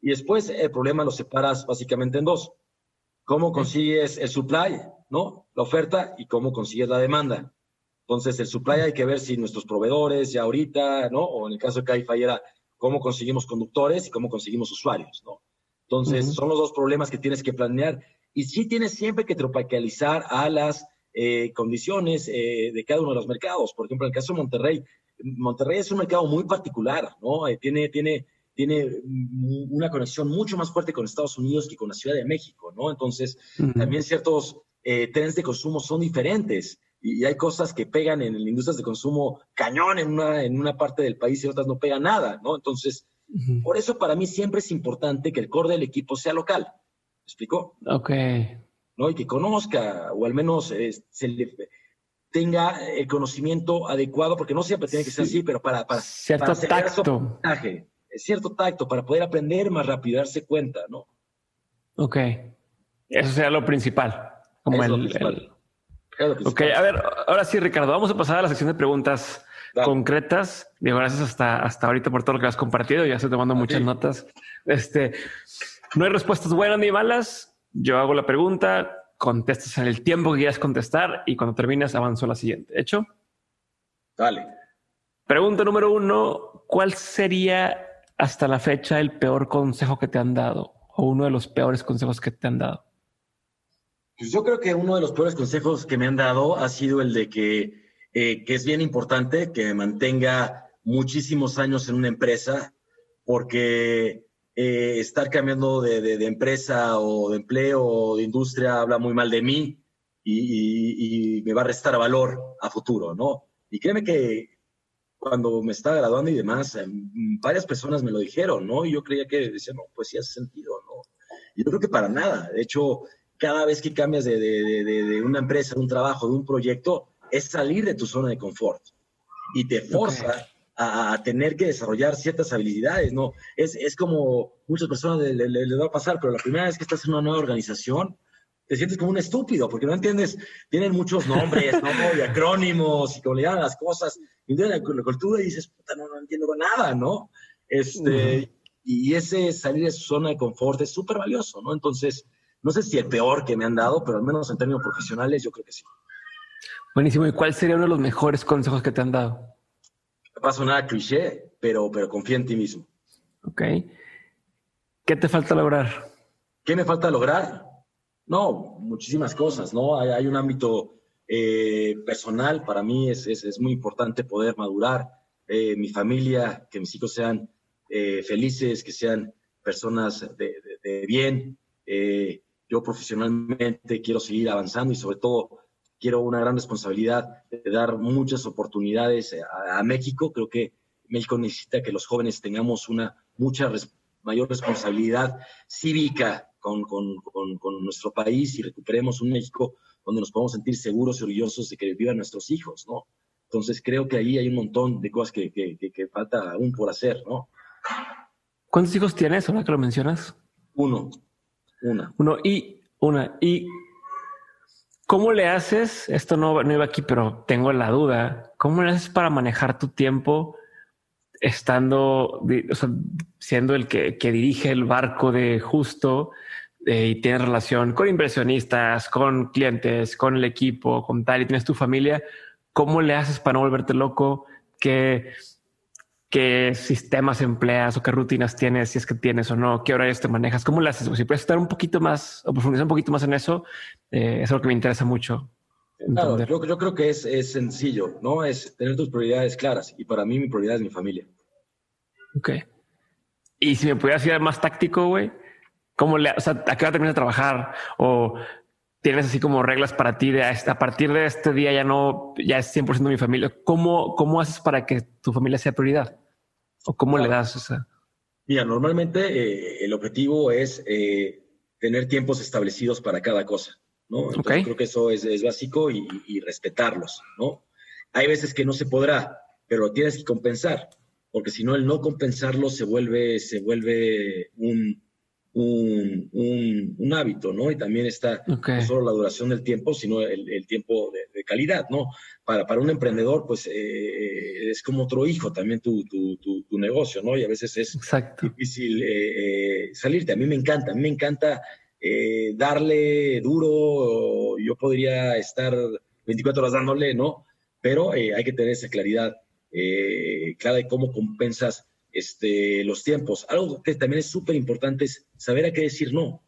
S1: Y después el problema lo separas básicamente en dos. ¿Cómo consigues el supply, no? La oferta y cómo consigues la demanda. Entonces, el supply hay que ver si nuestros proveedores ya ahorita, ¿no? O en el caso de Caify era cómo conseguimos conductores y cómo conseguimos usuarios, ¿no? Entonces, son los dos problemas que tienes que planear. Y sí tienes siempre que tropicalizar a las eh, condiciones eh, de cada uno de los mercados. Por ejemplo, en el caso de Monterrey, Monterrey es un mercado muy particular, ¿no? Eh, tiene, tiene tiene una conexión mucho más fuerte con Estados Unidos que con la Ciudad de México, ¿no? Entonces, también ciertos eh, trenes de consumo son diferentes y, hay cosas que pegan en industrias de consumo cañón en una, en una parte del país y otras no pegan nada, ¿no? Entonces, por eso para mí siempre es importante que el core del equipo sea local. ¿Me explico?
S2: Ok.
S1: ¿No? Y que conozca, o al menos eh, se le, tenga el conocimiento adecuado, porque no siempre tiene que ser así, pero para, para,
S2: Cierto tacto
S1: cierto tacto para poder aprender más rápido, darse cuenta, ¿no?
S2: Ok. Eso sería lo principal. Como el, Ok, a ver, ahora sí, Ricardo, vamos a pasar a la sección de preguntas concretas. Digo, gracias hasta, hasta ahorita por todo lo que has compartido. Ya estoy tomando muchas notas. Este, no hay respuestas buenas ni malas. Yo hago la pregunta, contestas en el tiempo que quieras contestar y cuando termines avanzo a la siguiente. ¿Hecho?
S1: Dale.
S2: Pregunta número uno. ¿Cuál sería hasta la fecha el peor consejo que te han dado o uno de los peores consejos que te han dado?
S1: Pues yo creo que uno de los peores consejos que me han dado ha sido el de que, eh, es bien importante que mantenga muchísimos años en una empresa, porque eh, estar cambiando de, de, empresa o de empleo o de industria habla muy mal de mí y, y, me va a restar valor a futuro, ¿no? Y créeme que cuando me estaba graduando y demás, eh, varias personas me lo dijeron, ¿no? Y yo creía que decía, no, pues sí hace sentido, ¿no? Yo creo que para nada. De hecho, cada vez que cambias de, de, de, una empresa, de un trabajo, de un proyecto, es salir de tu zona de confort y te forza a, tener que desarrollar ciertas habilidades, ¿no? Es, es como muchas personas les le, va a pasar, pero la primera vez que estás en una nueva organización, te sientes como un estúpido, porque no entiendes, tienen muchos nombres, ¿no? y acrónimos, y como le llaman las cosas, y la cultura y dices, puta, no, no entiendo nada, ¿no? Este, Y ese salir de su zona de confort es súper valioso, ¿no? Entonces, no sé si el peor que me han dado, pero al menos en términos profesionales, yo creo que sí.
S2: Buenísimo. ¿Y cuál sería uno de los mejores consejos que te han dado?
S1: No pasa nada cliché, pero, pero confía en ti mismo.
S2: Ok. ¿Qué te falta lograr?
S1: ¿Qué me falta lograr? No, muchísimas cosas, ¿no? Hay, un ámbito eh, personal, para mí es, es, muy importante poder madurar. Eh, mi familia, que mis hijos sean eh, felices, que sean personas de, bien. yo profesionalmente quiero seguir avanzando y sobre todo quiero una gran responsabilidad de dar muchas oportunidades a, a México. Creo que México necesita que los jóvenes tengamos una mucha mayor responsabilidad cívica con, con, con, nuestro país y recuperemos un México donde nos podamos sentir seguros y orgullosos de que vivan nuestros hijos, ¿no? Entonces creo que ahí hay un montón de cosas que, que, que, falta aún por hacer, ¿no?
S2: ¿Cuántos hijos tienes ahora que lo mencionas?
S1: Uno, una.
S2: Uno y una. ¿Y cómo le haces? Esto no, no iba aquí, pero tengo la duda. ¿Cómo le haces para manejar tu tiempo? estando, o sea, siendo el que, que, dirige el barco de justo eh, y tienes relación con inversionistas, con clientes, con el equipo, con tal, y tienes tu familia, ¿cómo le haces para no volverte loco? ¿Qué, qué sistemas empleas o qué rutinas tienes, si es que tienes o no? ¿Qué horarios te manejas? ¿Cómo le haces? Si puedes estar un poquito más o profundizar un poquito más en eso, eh, es algo que me interesa mucho.
S1: Claro, yo, yo, creo que es, es, sencillo, ¿no? Es tener tus prioridades claras. Y para mí mi prioridad es mi familia.
S2: Ok. Y si me pudieras ir más táctico, güey, ¿cómo le, o sea, a qué hora terminas de trabajar? O tienes así como reglas para ti de a partir de este día ya no, ya es 100% mi familia. ¿Cómo, cómo haces para que tu familia sea prioridad? ¿O cómo le das esa?
S1: Mira, normalmente eh, el objetivo es eh, tener tiempos establecidos para cada cosa. ¿no? Entonces creo que eso es, es básico y, y, respetarlos, ¿no? Hay veces que no se podrá, pero tienes que compensar, porque si no, el no compensarlo se vuelve, se vuelve un, un, un, hábito, ¿no? Y también está no solo la duración del tiempo, sino el, el tiempo de, calidad, ¿no? Para, para un emprendedor, pues eh, es como otro hijo también tu, tu, tu, negocio, ¿no? Y a veces es difícil eh, eh, salirte. A mí me encanta, a mí me encanta eh, darle duro, yo podría estar 24 horas dándole, ¿no? Pero eh, hay que tener esa claridad eh, clara de cómo compensas este, los tiempos. Algo que también es súper importante es saber a qué decir no.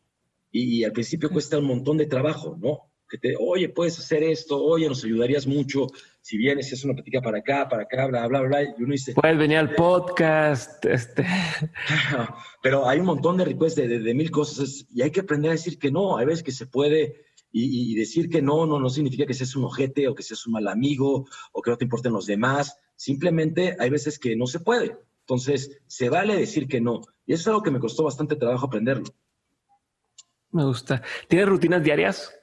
S1: Y, al principio cuesta un montón de trabajo, ¿no? Que te, oye, puedes hacer esto, oye, nos ayudarías mucho si vienes y haces una plática para acá, para acá, bla, bla, bla, y uno dice...
S2: Puedes venir al podcast, este...
S1: Pero hay un montón de requests de, mil cosas y hay que aprender a decir que no, hay veces que se puede y, decir que no, no, no significa que seas un ojete o que seas un mal amigo o que no te importen los demás, simplemente hay veces que no se puede. Entonces, se vale decir que no. Y eso es algo que me costó bastante trabajo aprenderlo.
S2: Me gusta. ¿Tienes rutinas diarias?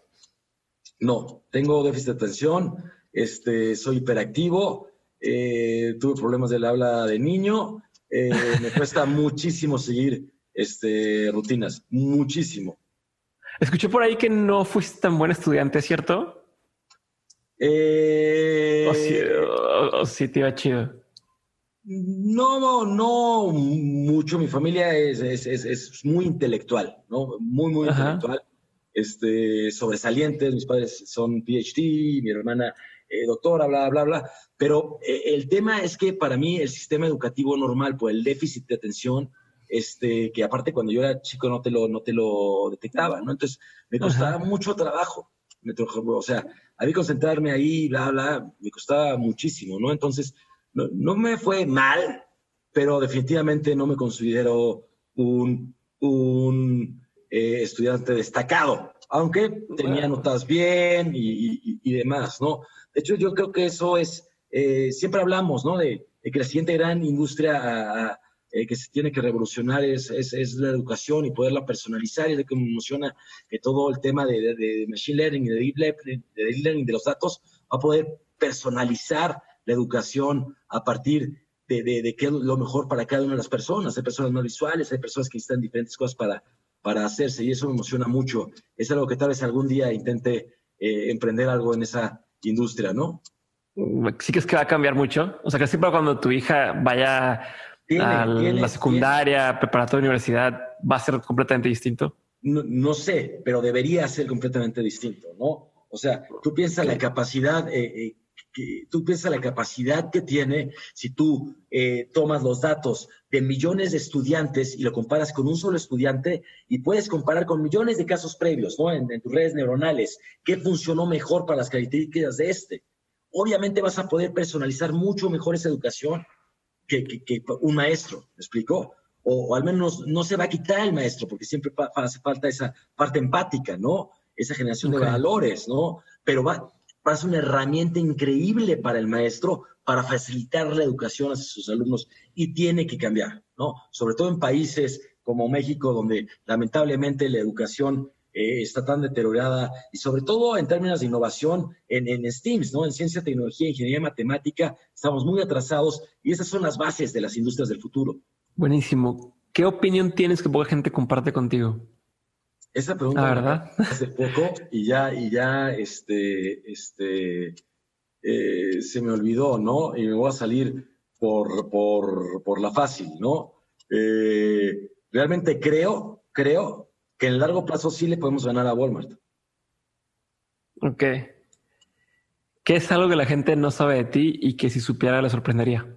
S1: No, tengo déficit de atención, este, soy hiperactivo, eh, tuve problemas del habla de niño, eh, me cuesta muchísimo seguir este, rutinas, muchísimo.
S2: Escuché por ahí que no fuiste tan buen estudiante, ¿cierto?
S1: Eh,
S2: o, sí, te iba chido.
S1: No, no mucho. Mi familia es, es, muy intelectual, ¿no? Muy, muy intelectual. Este, sobresalientes. Mis padres son PhD, mi hermana eh, doctora, bla, bla, bla. Pero eh, el tema es que para mí el sistema educativo normal, por el déficit de atención, este, que aparte cuando yo era chico no te lo, no te lo detectaba, ¿no? Entonces me costaba mucho trabajo. Me, o sea, a mí concentrarme ahí, bla, bla, me costaba muchísimo, ¿no? Entonces, no, me fue mal, pero definitivamente no me considero un, un eh, estudiante destacado, aunque tenía notas bien y, y demás, ¿no? De hecho, yo creo que eso es, eh, siempre hablamos, ¿no? De, que la siguiente gran industria eh, que se tiene que revolucionar es, es, la educación y poderla personalizar. Y de que me emociona que todo el tema de, de, machine learning y de deep, learning, de deep learning de los datos va a poder personalizar la educación a partir de, de, qué es lo mejor para cada una de las personas. Hay personas no visuales, hay personas que necesitan diferentes cosas para, para hacerse y eso me emociona mucho. Es algo que tal vez algún día intente eh, emprender algo en esa industria, ¿no?
S2: Sí que es que va a cambiar mucho. O sea, que siempre cuando tu hija vaya a la secundaria, preparatoria, universidad, va a ser completamente distinto.
S1: No, sé, pero debería ser completamente distinto, ¿no? O sea, tú piensas la capacidad, eh, eh, que, tú piensas la capacidad que tiene si tú eh, tomas los datos de millones de estudiantes y lo comparas con un solo estudiante y puedes comparar con millones de casos previos, ¿no? En, en tus redes neuronales, qué funcionó mejor para las características de este. Obviamente vas a poder personalizar mucho mejor esa educación que, un maestro, ¿me explicó? O, al menos no se va a quitar el maestro, porque siempre hace falta esa parte empática, ¿no? Esa generación de valores, ¿no? Pero va, va una herramienta increíble para el maestro para facilitar la educación a sus alumnos y tiene que cambiar, ¿no? Sobre todo en países como México, donde lamentablemente la educación eh, está tan deteriorada y sobre todo en términos de innovación en, en STEAMs, ¿no? En ciencia, tecnología, ingeniería, matemática, estamos muy atrasados y esas son las bases de las industrias del futuro.
S2: Buenísimo. ¿Qué opinión tienes que poca gente comparte contigo?
S1: Esa pregunta
S2: ¿La verdad?
S1: hace poco y ya, y ya, este, este, eh, se me olvidó, ¿no? Y me voy a salir por, por, por la fácil, ¿no? Eh, realmente creo, creo que en largo plazo sí le podemos ganar a Walmart.
S2: Ok. ¿Qué es algo que la gente no sabe de ti y que si supiera le sorprendería?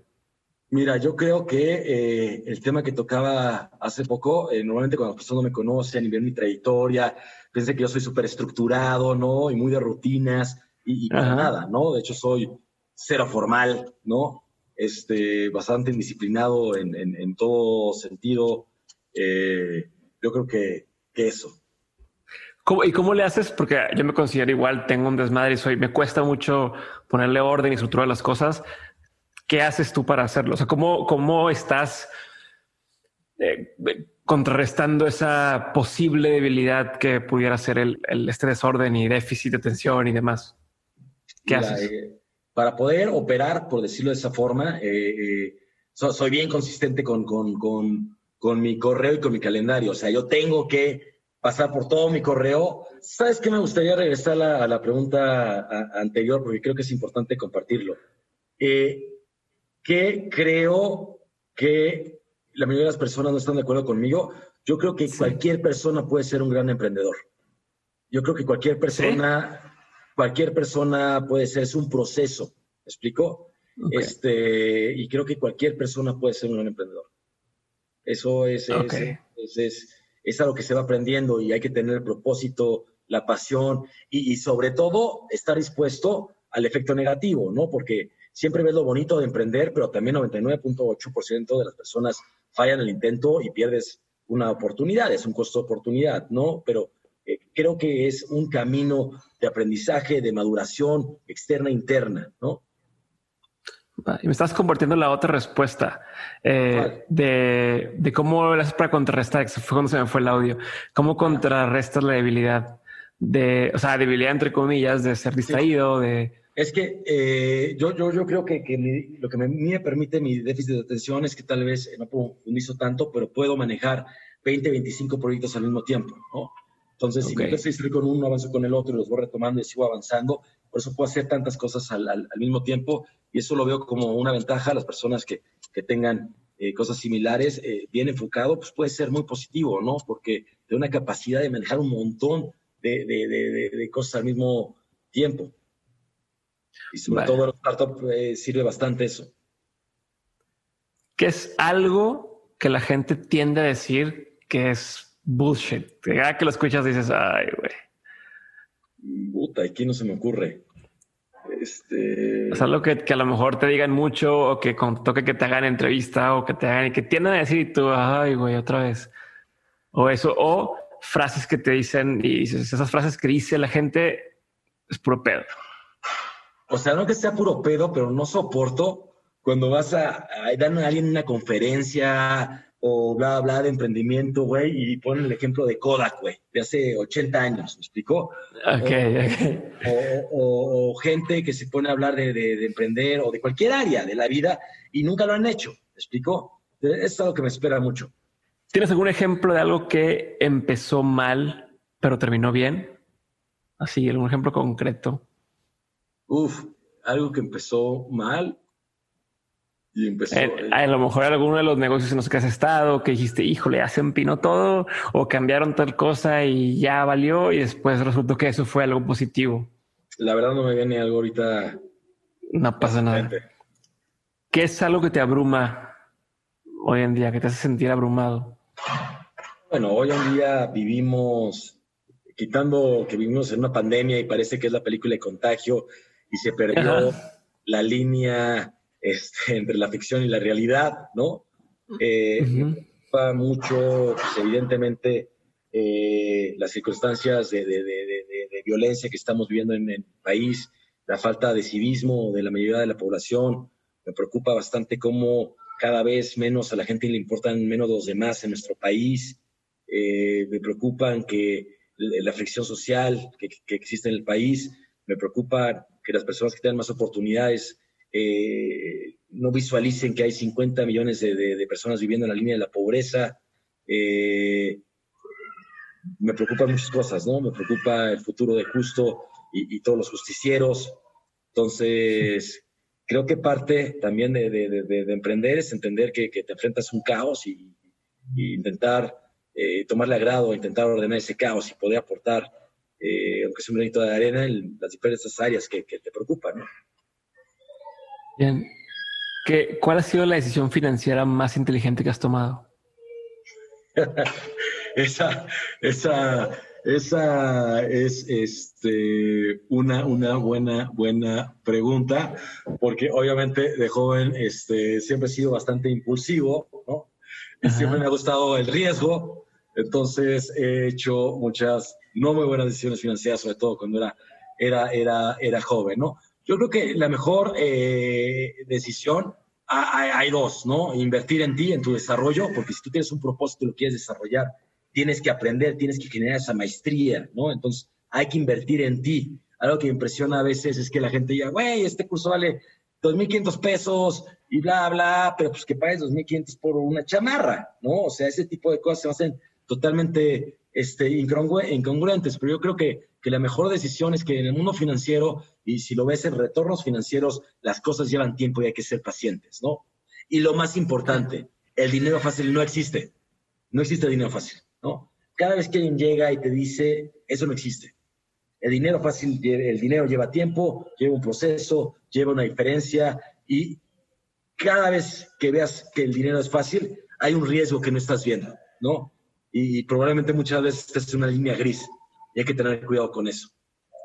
S1: Mira, yo creo que eh, el tema que tocaba hace poco, eh, normalmente cuando las personas me conocen y ven mi trayectoria, piensan que yo soy súper estructurado, ¿no? Y muy de rutinas y, para nada, ¿no? De hecho, soy cero formal, ¿no? Este, bastante indisciplinado en, en, todo sentido. Eh, yo creo que eso.
S2: ¿Y cómo le haces? Porque yo me considero igual, tengo un desmadre y soy, me cuesta mucho ponerle orden y estructurar las cosas. ¿Qué haces tú para hacerlo? O sea, ¿cómo, cómo estás eh, contrarrestando esa posible debilidad que pudiera ser el, este desorden y déficit de atención y demás? ¿Qué haces?
S1: Eh, para poder operar, por decirlo de esa forma, eh, soy bien consistente con, con, con, con mi correo y con mi calendario. O sea, yo tengo que pasar por todo mi correo. ¿Sabes qué? Me gustaría regresar a, la pregunta anterior porque creo que es importante compartirlo. Eh, ¿Qué creo que la mayoría de las personas no están de acuerdo conmigo? Yo creo que cualquier persona puede ser un gran emprendedor. Yo creo que cualquier persona, cualquier persona puede ser, es un proceso. ¿Me explico? Este, y creo que cualquier persona puede ser un gran emprendedor. Eso es, es es algo que se va aprendiendo y hay que tener el propósito, la pasión y, sobre todo estar dispuesto al efecto negativo, ¿no? Porque siempre ves lo bonito de emprender, pero también 99.8% de las personas fallan el intento y pierdes una oportunidad, es un costo de oportunidad, ¿no? Pero eh, creo que es un camino de aprendizaje, de maduración externa e interna, ¿no?
S2: Y me estás compartiendo la otra respuesta eh, de, de, cómo lo haces para contrarrestar, que fue cuando se me fue el audio, cómo contrarrestas la debilidad de, o sea, debilidad entre comillas, de ser distraído, de...
S1: Es que eh, yo, yo, yo creo que, que lo que me, me, permite mi déficit de atención es que tal vez no profundizo tanto, pero puedo manejar 20, 25 proyectos al mismo tiempo, ¿no? Entonces, si me empiezo a distraer con uno, avanzo con el otro y los voy retomando y sigo avanzando, por eso puedo hacer tantas cosas al, al, al mismo tiempo y eso lo veo como una ventaja a las personas que, que tengan eh, cosas similares, eh, bien enfocado, pues puede ser muy positivo, ¿no? Porque de una capacidad de manejar un montón de, de, de, de cosas al mismo tiempo. Y sobre todo en los startups eh, sirve bastante eso.
S2: ¿Qué es algo que la gente tiende a decir que es bullshit? Ya que lo escuchas dices, ay, güey.
S1: Puta, aquí no se me ocurre. Este...
S2: Es algo que, que, a lo mejor te digan mucho o que con, toque que te hagan entrevista o que te hagan y que tiendan a decir y tú, ay, güey, otra vez. O eso, o frases que te dicen y dices, esas frases que dice la gente es puro pedo.
S1: O sea, no que sea puro pedo, pero no soporto cuando vas a, a dar a alguien una conferencia o bla, bla, de emprendimiento, güey, y ponen el ejemplo de Kodak, güey, de hace 80 años, ¿me explicó?
S2: Ok,
S1: o, O, gente que se pone a hablar de, de, emprender o de cualquier área de la vida y nunca lo han hecho, ¿me explicó? Es algo que me espera mucho.
S2: ¿Tienes algún ejemplo de algo que empezó mal, pero terminó bien? Así, algún ejemplo concreto.
S1: Uf, algo que empezó mal y empezó.
S2: Eh, a lo mejor alguno de los negocios en los que has estado, que dijiste, híjole, ya se empinó todo, o cambiaron tal cosa y ya valió, y después resultó que eso fue algo positivo.
S1: La verdad no me viene algo ahorita.
S2: No pasa nada. ¿Qué es algo que te abruma hoy en día, que te hace sentir abrumado?
S1: Bueno, hoy en día vivimos, quitando que vivimos en una pandemia y parece que es la película de contagio y se perdió la línea este, entre la ficción y la realidad, ¿no? Eh, Me preocupa mucho, pues, evidentemente, eh, las circunstancias de, violencia que estamos viviendo en el país, la falta de civismo de la mayoría de la población. Me preocupa bastante cómo cada vez menos a la gente le importan menos los demás en nuestro país. Eh, me preocupan que la fricción social que, existe en el país, me preocupa que las personas que tengan más oportunidades eh, no visualicen que hay 50 millones de, personas viviendo en la línea de la pobreza. Eh, me preocupan muchas cosas, ¿no? Me preocupa el futuro de Justo y, todos los justicieros. Entonces, creo que parte también de, emprender es entender que, te enfrentas a un caos y, intentar eh, tomarle agrado, intentar ordenar ese caos y poder aportar, eh, aunque sea un granito de arena, en las diferentes áreas que, te preocupan. ¿no?
S2: Bien. ¿Qué, ¿Cuál ha sido la decisión financiera más inteligente que has tomado?
S1: esa, esa, esa es este, una, una buena, buena pregunta, porque obviamente de joven este, siempre he sido bastante impulsivo, ¿no? Siempre me ha gustado el riesgo, entonces he hecho muchas no muy buenas decisiones financieras, sobre todo cuando era, era, era, era joven, ¿no? Yo creo que la mejor eh, decisión hay, hay, dos, ¿no? Invertir en ti, en tu desarrollo, porque si tú tienes un propósito y lo quieres desarrollar, tienes que aprender, tienes que generar esa maestría, ¿no? Entonces, hay que invertir en ti. Algo que me impresiona a veces es que la gente diga, güey, este curso vale 2.500 pesos y bla, bla, pero pues que pagues 2.500 por una chamarra, ¿no? O sea, ese tipo de cosas se hacen totalmente este, incongruentes, pero yo creo que, que la mejor decisión es que en el mundo financiero, y si lo ves en retornos financieros, las cosas llevan tiempo y hay que ser pacientes, ¿no? Y lo más importante, el dinero fácil no existe. No existe dinero fácil. ¿no? Cada vez que alguien llega y te dice, eso no existe. El dinero fácil, el dinero lleva tiempo, lleva un proceso, lleva una diferencia y cada vez que veas que el dinero es fácil, hay un riesgo que no estás viendo, ¿no? Y, probablemente muchas veces en una línea gris y hay que tener cuidado con eso.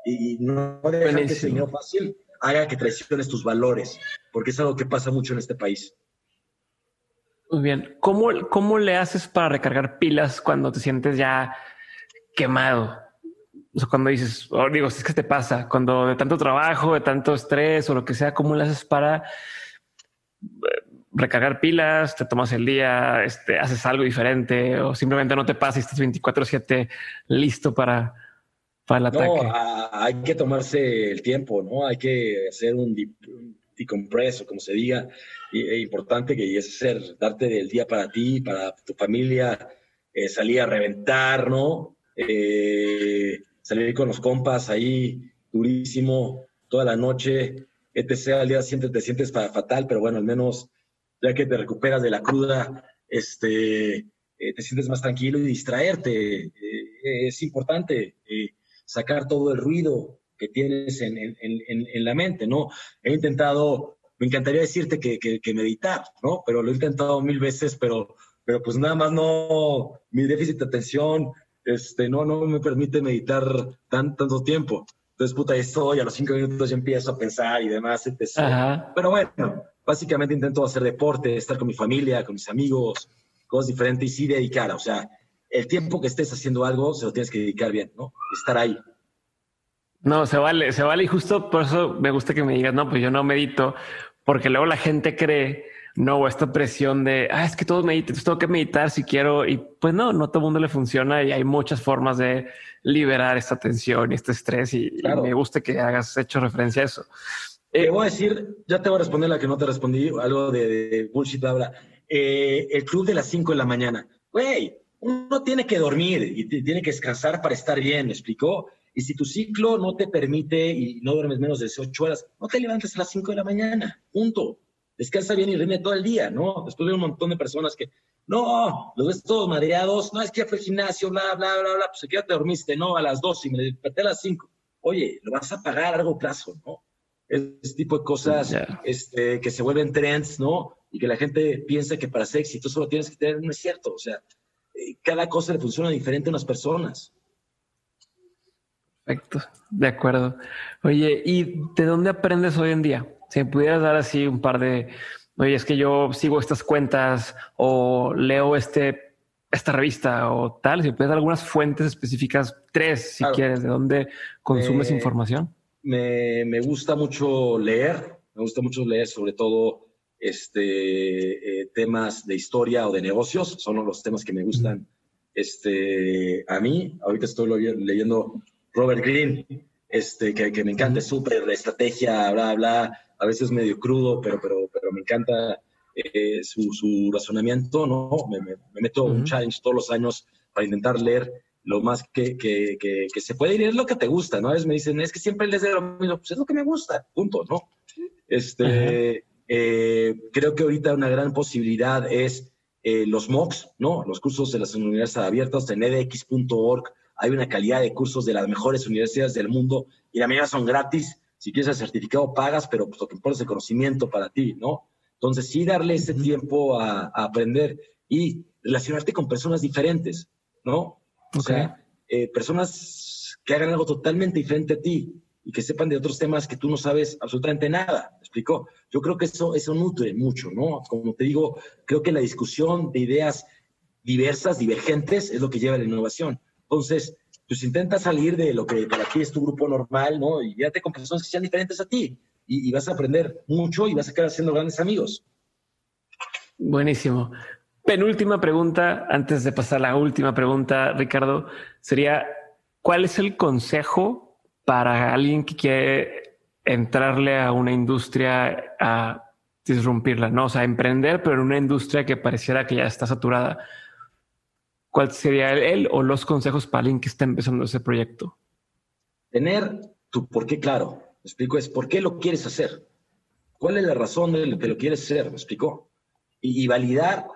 S1: Y, no dejar que ese dinero fácil haga que traiciones tus valores, porque es algo que pasa mucho en este país.
S2: Muy bien. ¿Cómo, ¿Cómo le haces para recargar pilas cuando te sientes ya quemado? O sea, cuando dices, oh, digo, es que te pasa, cuando de tanto trabajo, de tanto estrés o lo que sea, ¿cómo le haces para recargar pilas? ¿Te tomas el día? Este, ¿Haces algo diferente? ¿O simplemente no te pasa y estás 24-7 listo para, para el ataque?
S1: No, hay que tomarse el tiempo, ¿no? Hay que hacer un, decompreso, como se diga, es importante que es ser, darte el día para ti, para tu familia, eh, salir a reventar, ¿no? Eh, salir con los compas ahí, durísimo, toda la noche, etc. Al día siempre te sientes fatal, pero bueno, al menos ya que te recuperas de la cruda, este, eh, te sientes más tranquilo y distraerte. es importante sacar todo el ruido, que tienes en, en, en, la mente, ¿no? He intentado, me encantaría decirte que, que, meditar, ¿no? Pero lo he intentado mil veces, pero, pero pues nada más no, mi déficit de atención, este, no, no me permite meditar tan, tanto tiempo. Entonces, puta, estoy, a los cinco minutos ya empiezo a pensar y demás, etc. Pero bueno, básicamente intento hacer deporte, estar con mi familia, con mis amigos, cosas diferentes y sí dedicar, o sea, el tiempo que estés haciendo algo se lo tienes que dedicar bien, ¿no? Estar ahí.
S2: No, se vale, se vale y justo por eso me gusta que me digas, no, pues yo no medito, porque luego la gente cree, no, esta presión de, ah, es que todos meditan, tengo que meditar si quiero, y pues no, no todo el mundo le funciona y hay muchas formas de liberar esta tensión y este estrés y, me gusta que hagas hecho referencia a eso.
S1: Te voy a decir, ya te voy a responder la que no te respondí, algo de, bullshit habla. Eh, el club de las 5 de la mañana. güey, uno tiene que dormir y tiene que descansar para estar bien, ¿me explicó? Y si tu ciclo no te permite y no duermes menos de 8 horas, no te levantes a las 5 de la mañana, punto. Descansa bien y rinde todo el día, ¿no? Después de un montón de personas que, no, los ves todos madreados, no, es que ya fue al gimnasio, bla, bla, bla, bla, pues ya te dormiste, no, a las 2 y me desperté a las 5. Oye, lo vas a pagar a largo plazo, ¿no? Ese tipo de cosas este, que se vuelven trends, ¿no? Y que la gente piensa que para ser exitoso lo tienes que tener, no es cierto. O sea, eh, cada cosa le funciona diferente a unas personas.
S2: Perfecto, de acuerdo. Oye, ¿y de dónde aprendes hoy en día? Si me pudieras dar así un par de, oye, es que yo sigo estas cuentas o leo este, esta revista o tal, si me puedes dar algunas fuentes específicas, tres si quieres, de dónde consumes información.
S1: Me, me, gusta mucho leer, me gusta mucho leer sobre todo este, eh, temas de historia o de negocios, son los temas que me gustan este, a mí. Ahorita estoy leyendo Robert Greene, este, que, que me encanta, es súper estrategia, bla, bla, a veces medio crudo, pero, pero, pero me encanta eh, su, su, razonamiento, ¿no? Me, me, meto un challenge todos los años para intentar leer lo más que, que, que, se puede y leer lo que te gusta, ¿no? A veces me dicen, es que siempre lees de lo mismo, pues es lo que me gusta, punto, ¿no? Este, eh, creo que ahorita una gran posibilidad es eh, los MOOCs, ¿no? Los cursos de las universidades abiertas en edx.org hay una calidad de cursos de las mejores universidades del mundo y la mayoría son gratis. Si quieres el certificado, pagas, pero pues, lo que importa es el conocimiento para ti, ¿no? Entonces, sí darle ese tiempo a, aprender y relacionarte con personas diferentes, ¿no? O sea, eh, personas que hagan algo totalmente diferente a ti y que sepan de otros temas que tú no sabes absolutamente nada. ¿Me explico? Yo creo que eso, eso nutre mucho, ¿no? Como te digo, creo que la discusión de ideas diversas, divergentes, es lo que lleva a la innovación. Entonces, pues intenta salir de lo que para ti es tu grupo normal, ¿no? Y fíjate con personas que sean diferentes a ti. Y, vas a aprender mucho y vas a quedar haciendo grandes amigos.
S2: Buenísimo. Penúltima pregunta, antes de pasar a la última pregunta, Ricardo, sería, ¿cuál es el consejo para alguien que quiere entrarle a una industria a disrumpirla, ¿no? O sea, emprender, pero en una industria que pareciera que ya está saturada. ¿Cuál sería él o los consejos para alguien que está empezando ese proyecto?
S1: Tener tu por qué claro. Me explico, es por qué lo quieres hacer. ¿Cuál es la razón de lo que lo quieres hacer? Me explico. Y, validar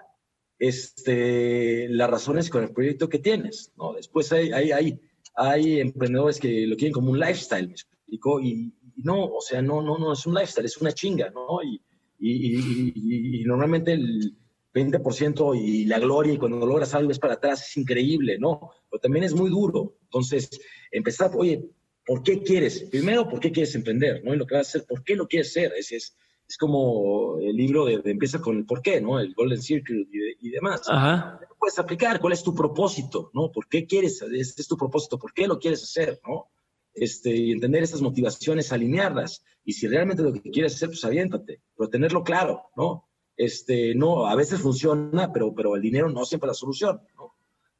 S1: este, las razones con el proyecto que tienes. ¿no? Después hay, hay, hay, hay emprendedores que lo quieren como un lifestyle, me explico. Y, no, o sea, no, no, no es un lifestyle, es una chinga, ¿no? Y, y normalmente el, 20% y la gloria y cuando logras algo es para atrás, es increíble, ¿no? Pero también es muy duro. Entonces, empezar, oye, ¿por qué quieres? Primero, ¿por qué quieres emprender? ¿no? Y lo que vas a hacer, ¿por qué lo quieres hacer? Es, es, es como el libro de, empieza con el por qué, ¿no? El Golden Circle y, demás. Ajá. Puedes aplicar, ¿cuál es tu propósito? ¿No? ¿Por qué quieres? Este es tu propósito, ¿por qué lo quieres hacer? ¿No? Este, y entender esas motivaciones, alinearlas. Y si realmente lo que quieres hacer, pues aviéntate, pero tenerlo claro, ¿no? este, no, a veces funciona, pero, pero el dinero no siempre es la solución, ¿no?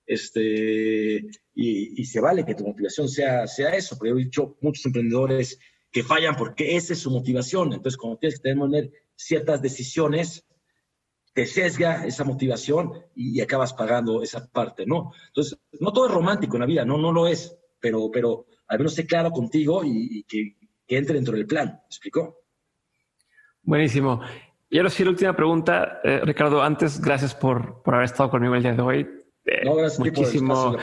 S1: Este, y, se vale que tu motivación sea, sea eso, porque he dicho muchos emprendedores que fallan porque esa es su motivación. Entonces, cuando tienes que tener ciertas decisiones, te sesga esa motivación y, acabas pagando esa parte, ¿no? Entonces, no todo es romántico en la vida, no, no lo es, pero, pero al menos sé claro contigo y, que, que, entre dentro del plan. ¿Me explicó?
S2: Buenísimo. Y ahora sí, la última pregunta, eh, Ricardo. Antes, gracias por, por, haber estado conmigo el día de hoy.
S1: Eh, no, gracias muchísimo.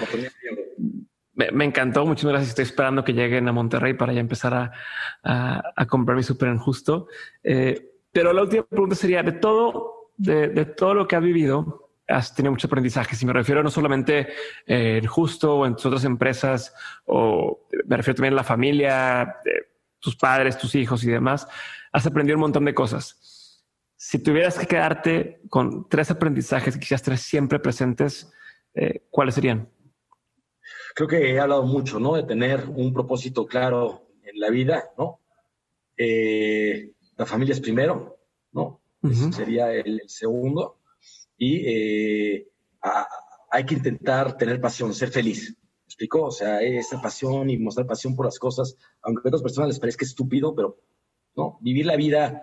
S2: Me, me, encantó. Muchísimas gracias. Estoy esperando que lleguen a Monterrey para ya empezar a, a, comprar mi súper en justo. Eh, pero la última pregunta sería de todo, de, de, todo lo que has vivido, has tenido mucho aprendizaje. Si me refiero no solamente en justo o en tus otras empresas, o me refiero también a la familia, tus padres, tus hijos y demás, has aprendido un montón de cosas. Si tuvieras que quedarte con tres aprendizajes que quisieras tener siempre presentes, eh, ¿cuáles serían?
S1: Creo que he hablado mucho, ¿no? De tener un propósito claro en la vida, ¿no? Eh, la familia es primero, ¿no? sería el, segundo. Y eh, hay que intentar tener pasión, ser feliz. ¿Me explico? O sea, esa pasión y mostrar pasión por las cosas, aunque a otras personas les parezca estúpido, pero no, vivir la vida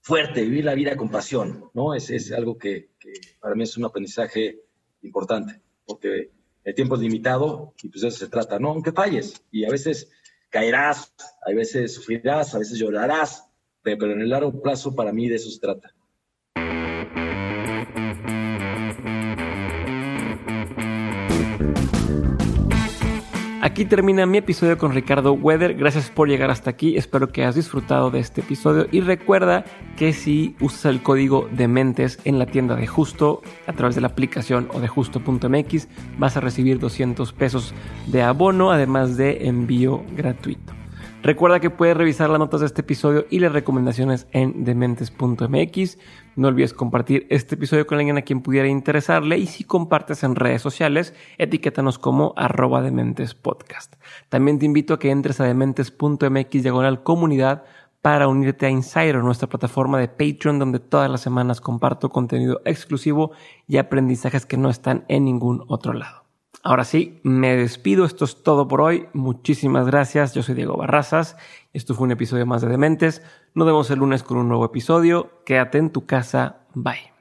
S1: fuerte, vivir la vida con pasión, ¿no? Es, es algo que, que, para mí es un aprendizaje importante, porque el tiempo es limitado y pues de eso se trata, ¿no? Aunque falles y a veces caerás, a veces sufrirás, a veces llorarás, pero en el largo plazo para mí de eso se trata.
S2: Aquí termina mi episodio con Ricardo Weather. Gracias por llegar hasta aquí. Espero que hayas disfrutado de este episodio. Y recuerda que si usas el código de mentes en la tienda de Justo a través de la aplicación o de justo.mx, vas a recibir 200 pesos de abono, además de envío gratuito. Recuerda que puedes revisar las notas de este episodio y las recomendaciones en dementes.mx. No olvides compartir este episodio con alguien a quien pudiera interesarle y si compartes en redes sociales, etiquétanos como arroba dementespodcast. También te invito a que entres a dementes.mx diagonal comunidad para unirte a Insider, nuestra plataforma de Patreon, donde todas las semanas comparto contenido exclusivo y aprendizajes que no están en ningún otro lado. Ahora sí, me despido. Esto es todo por hoy. Muchísimas gracias. Yo soy Diego Barrazas. Esto fue un episodio más de Dementes. Nos vemos el lunes con un nuevo episodio. Quédate en tu casa. Bye.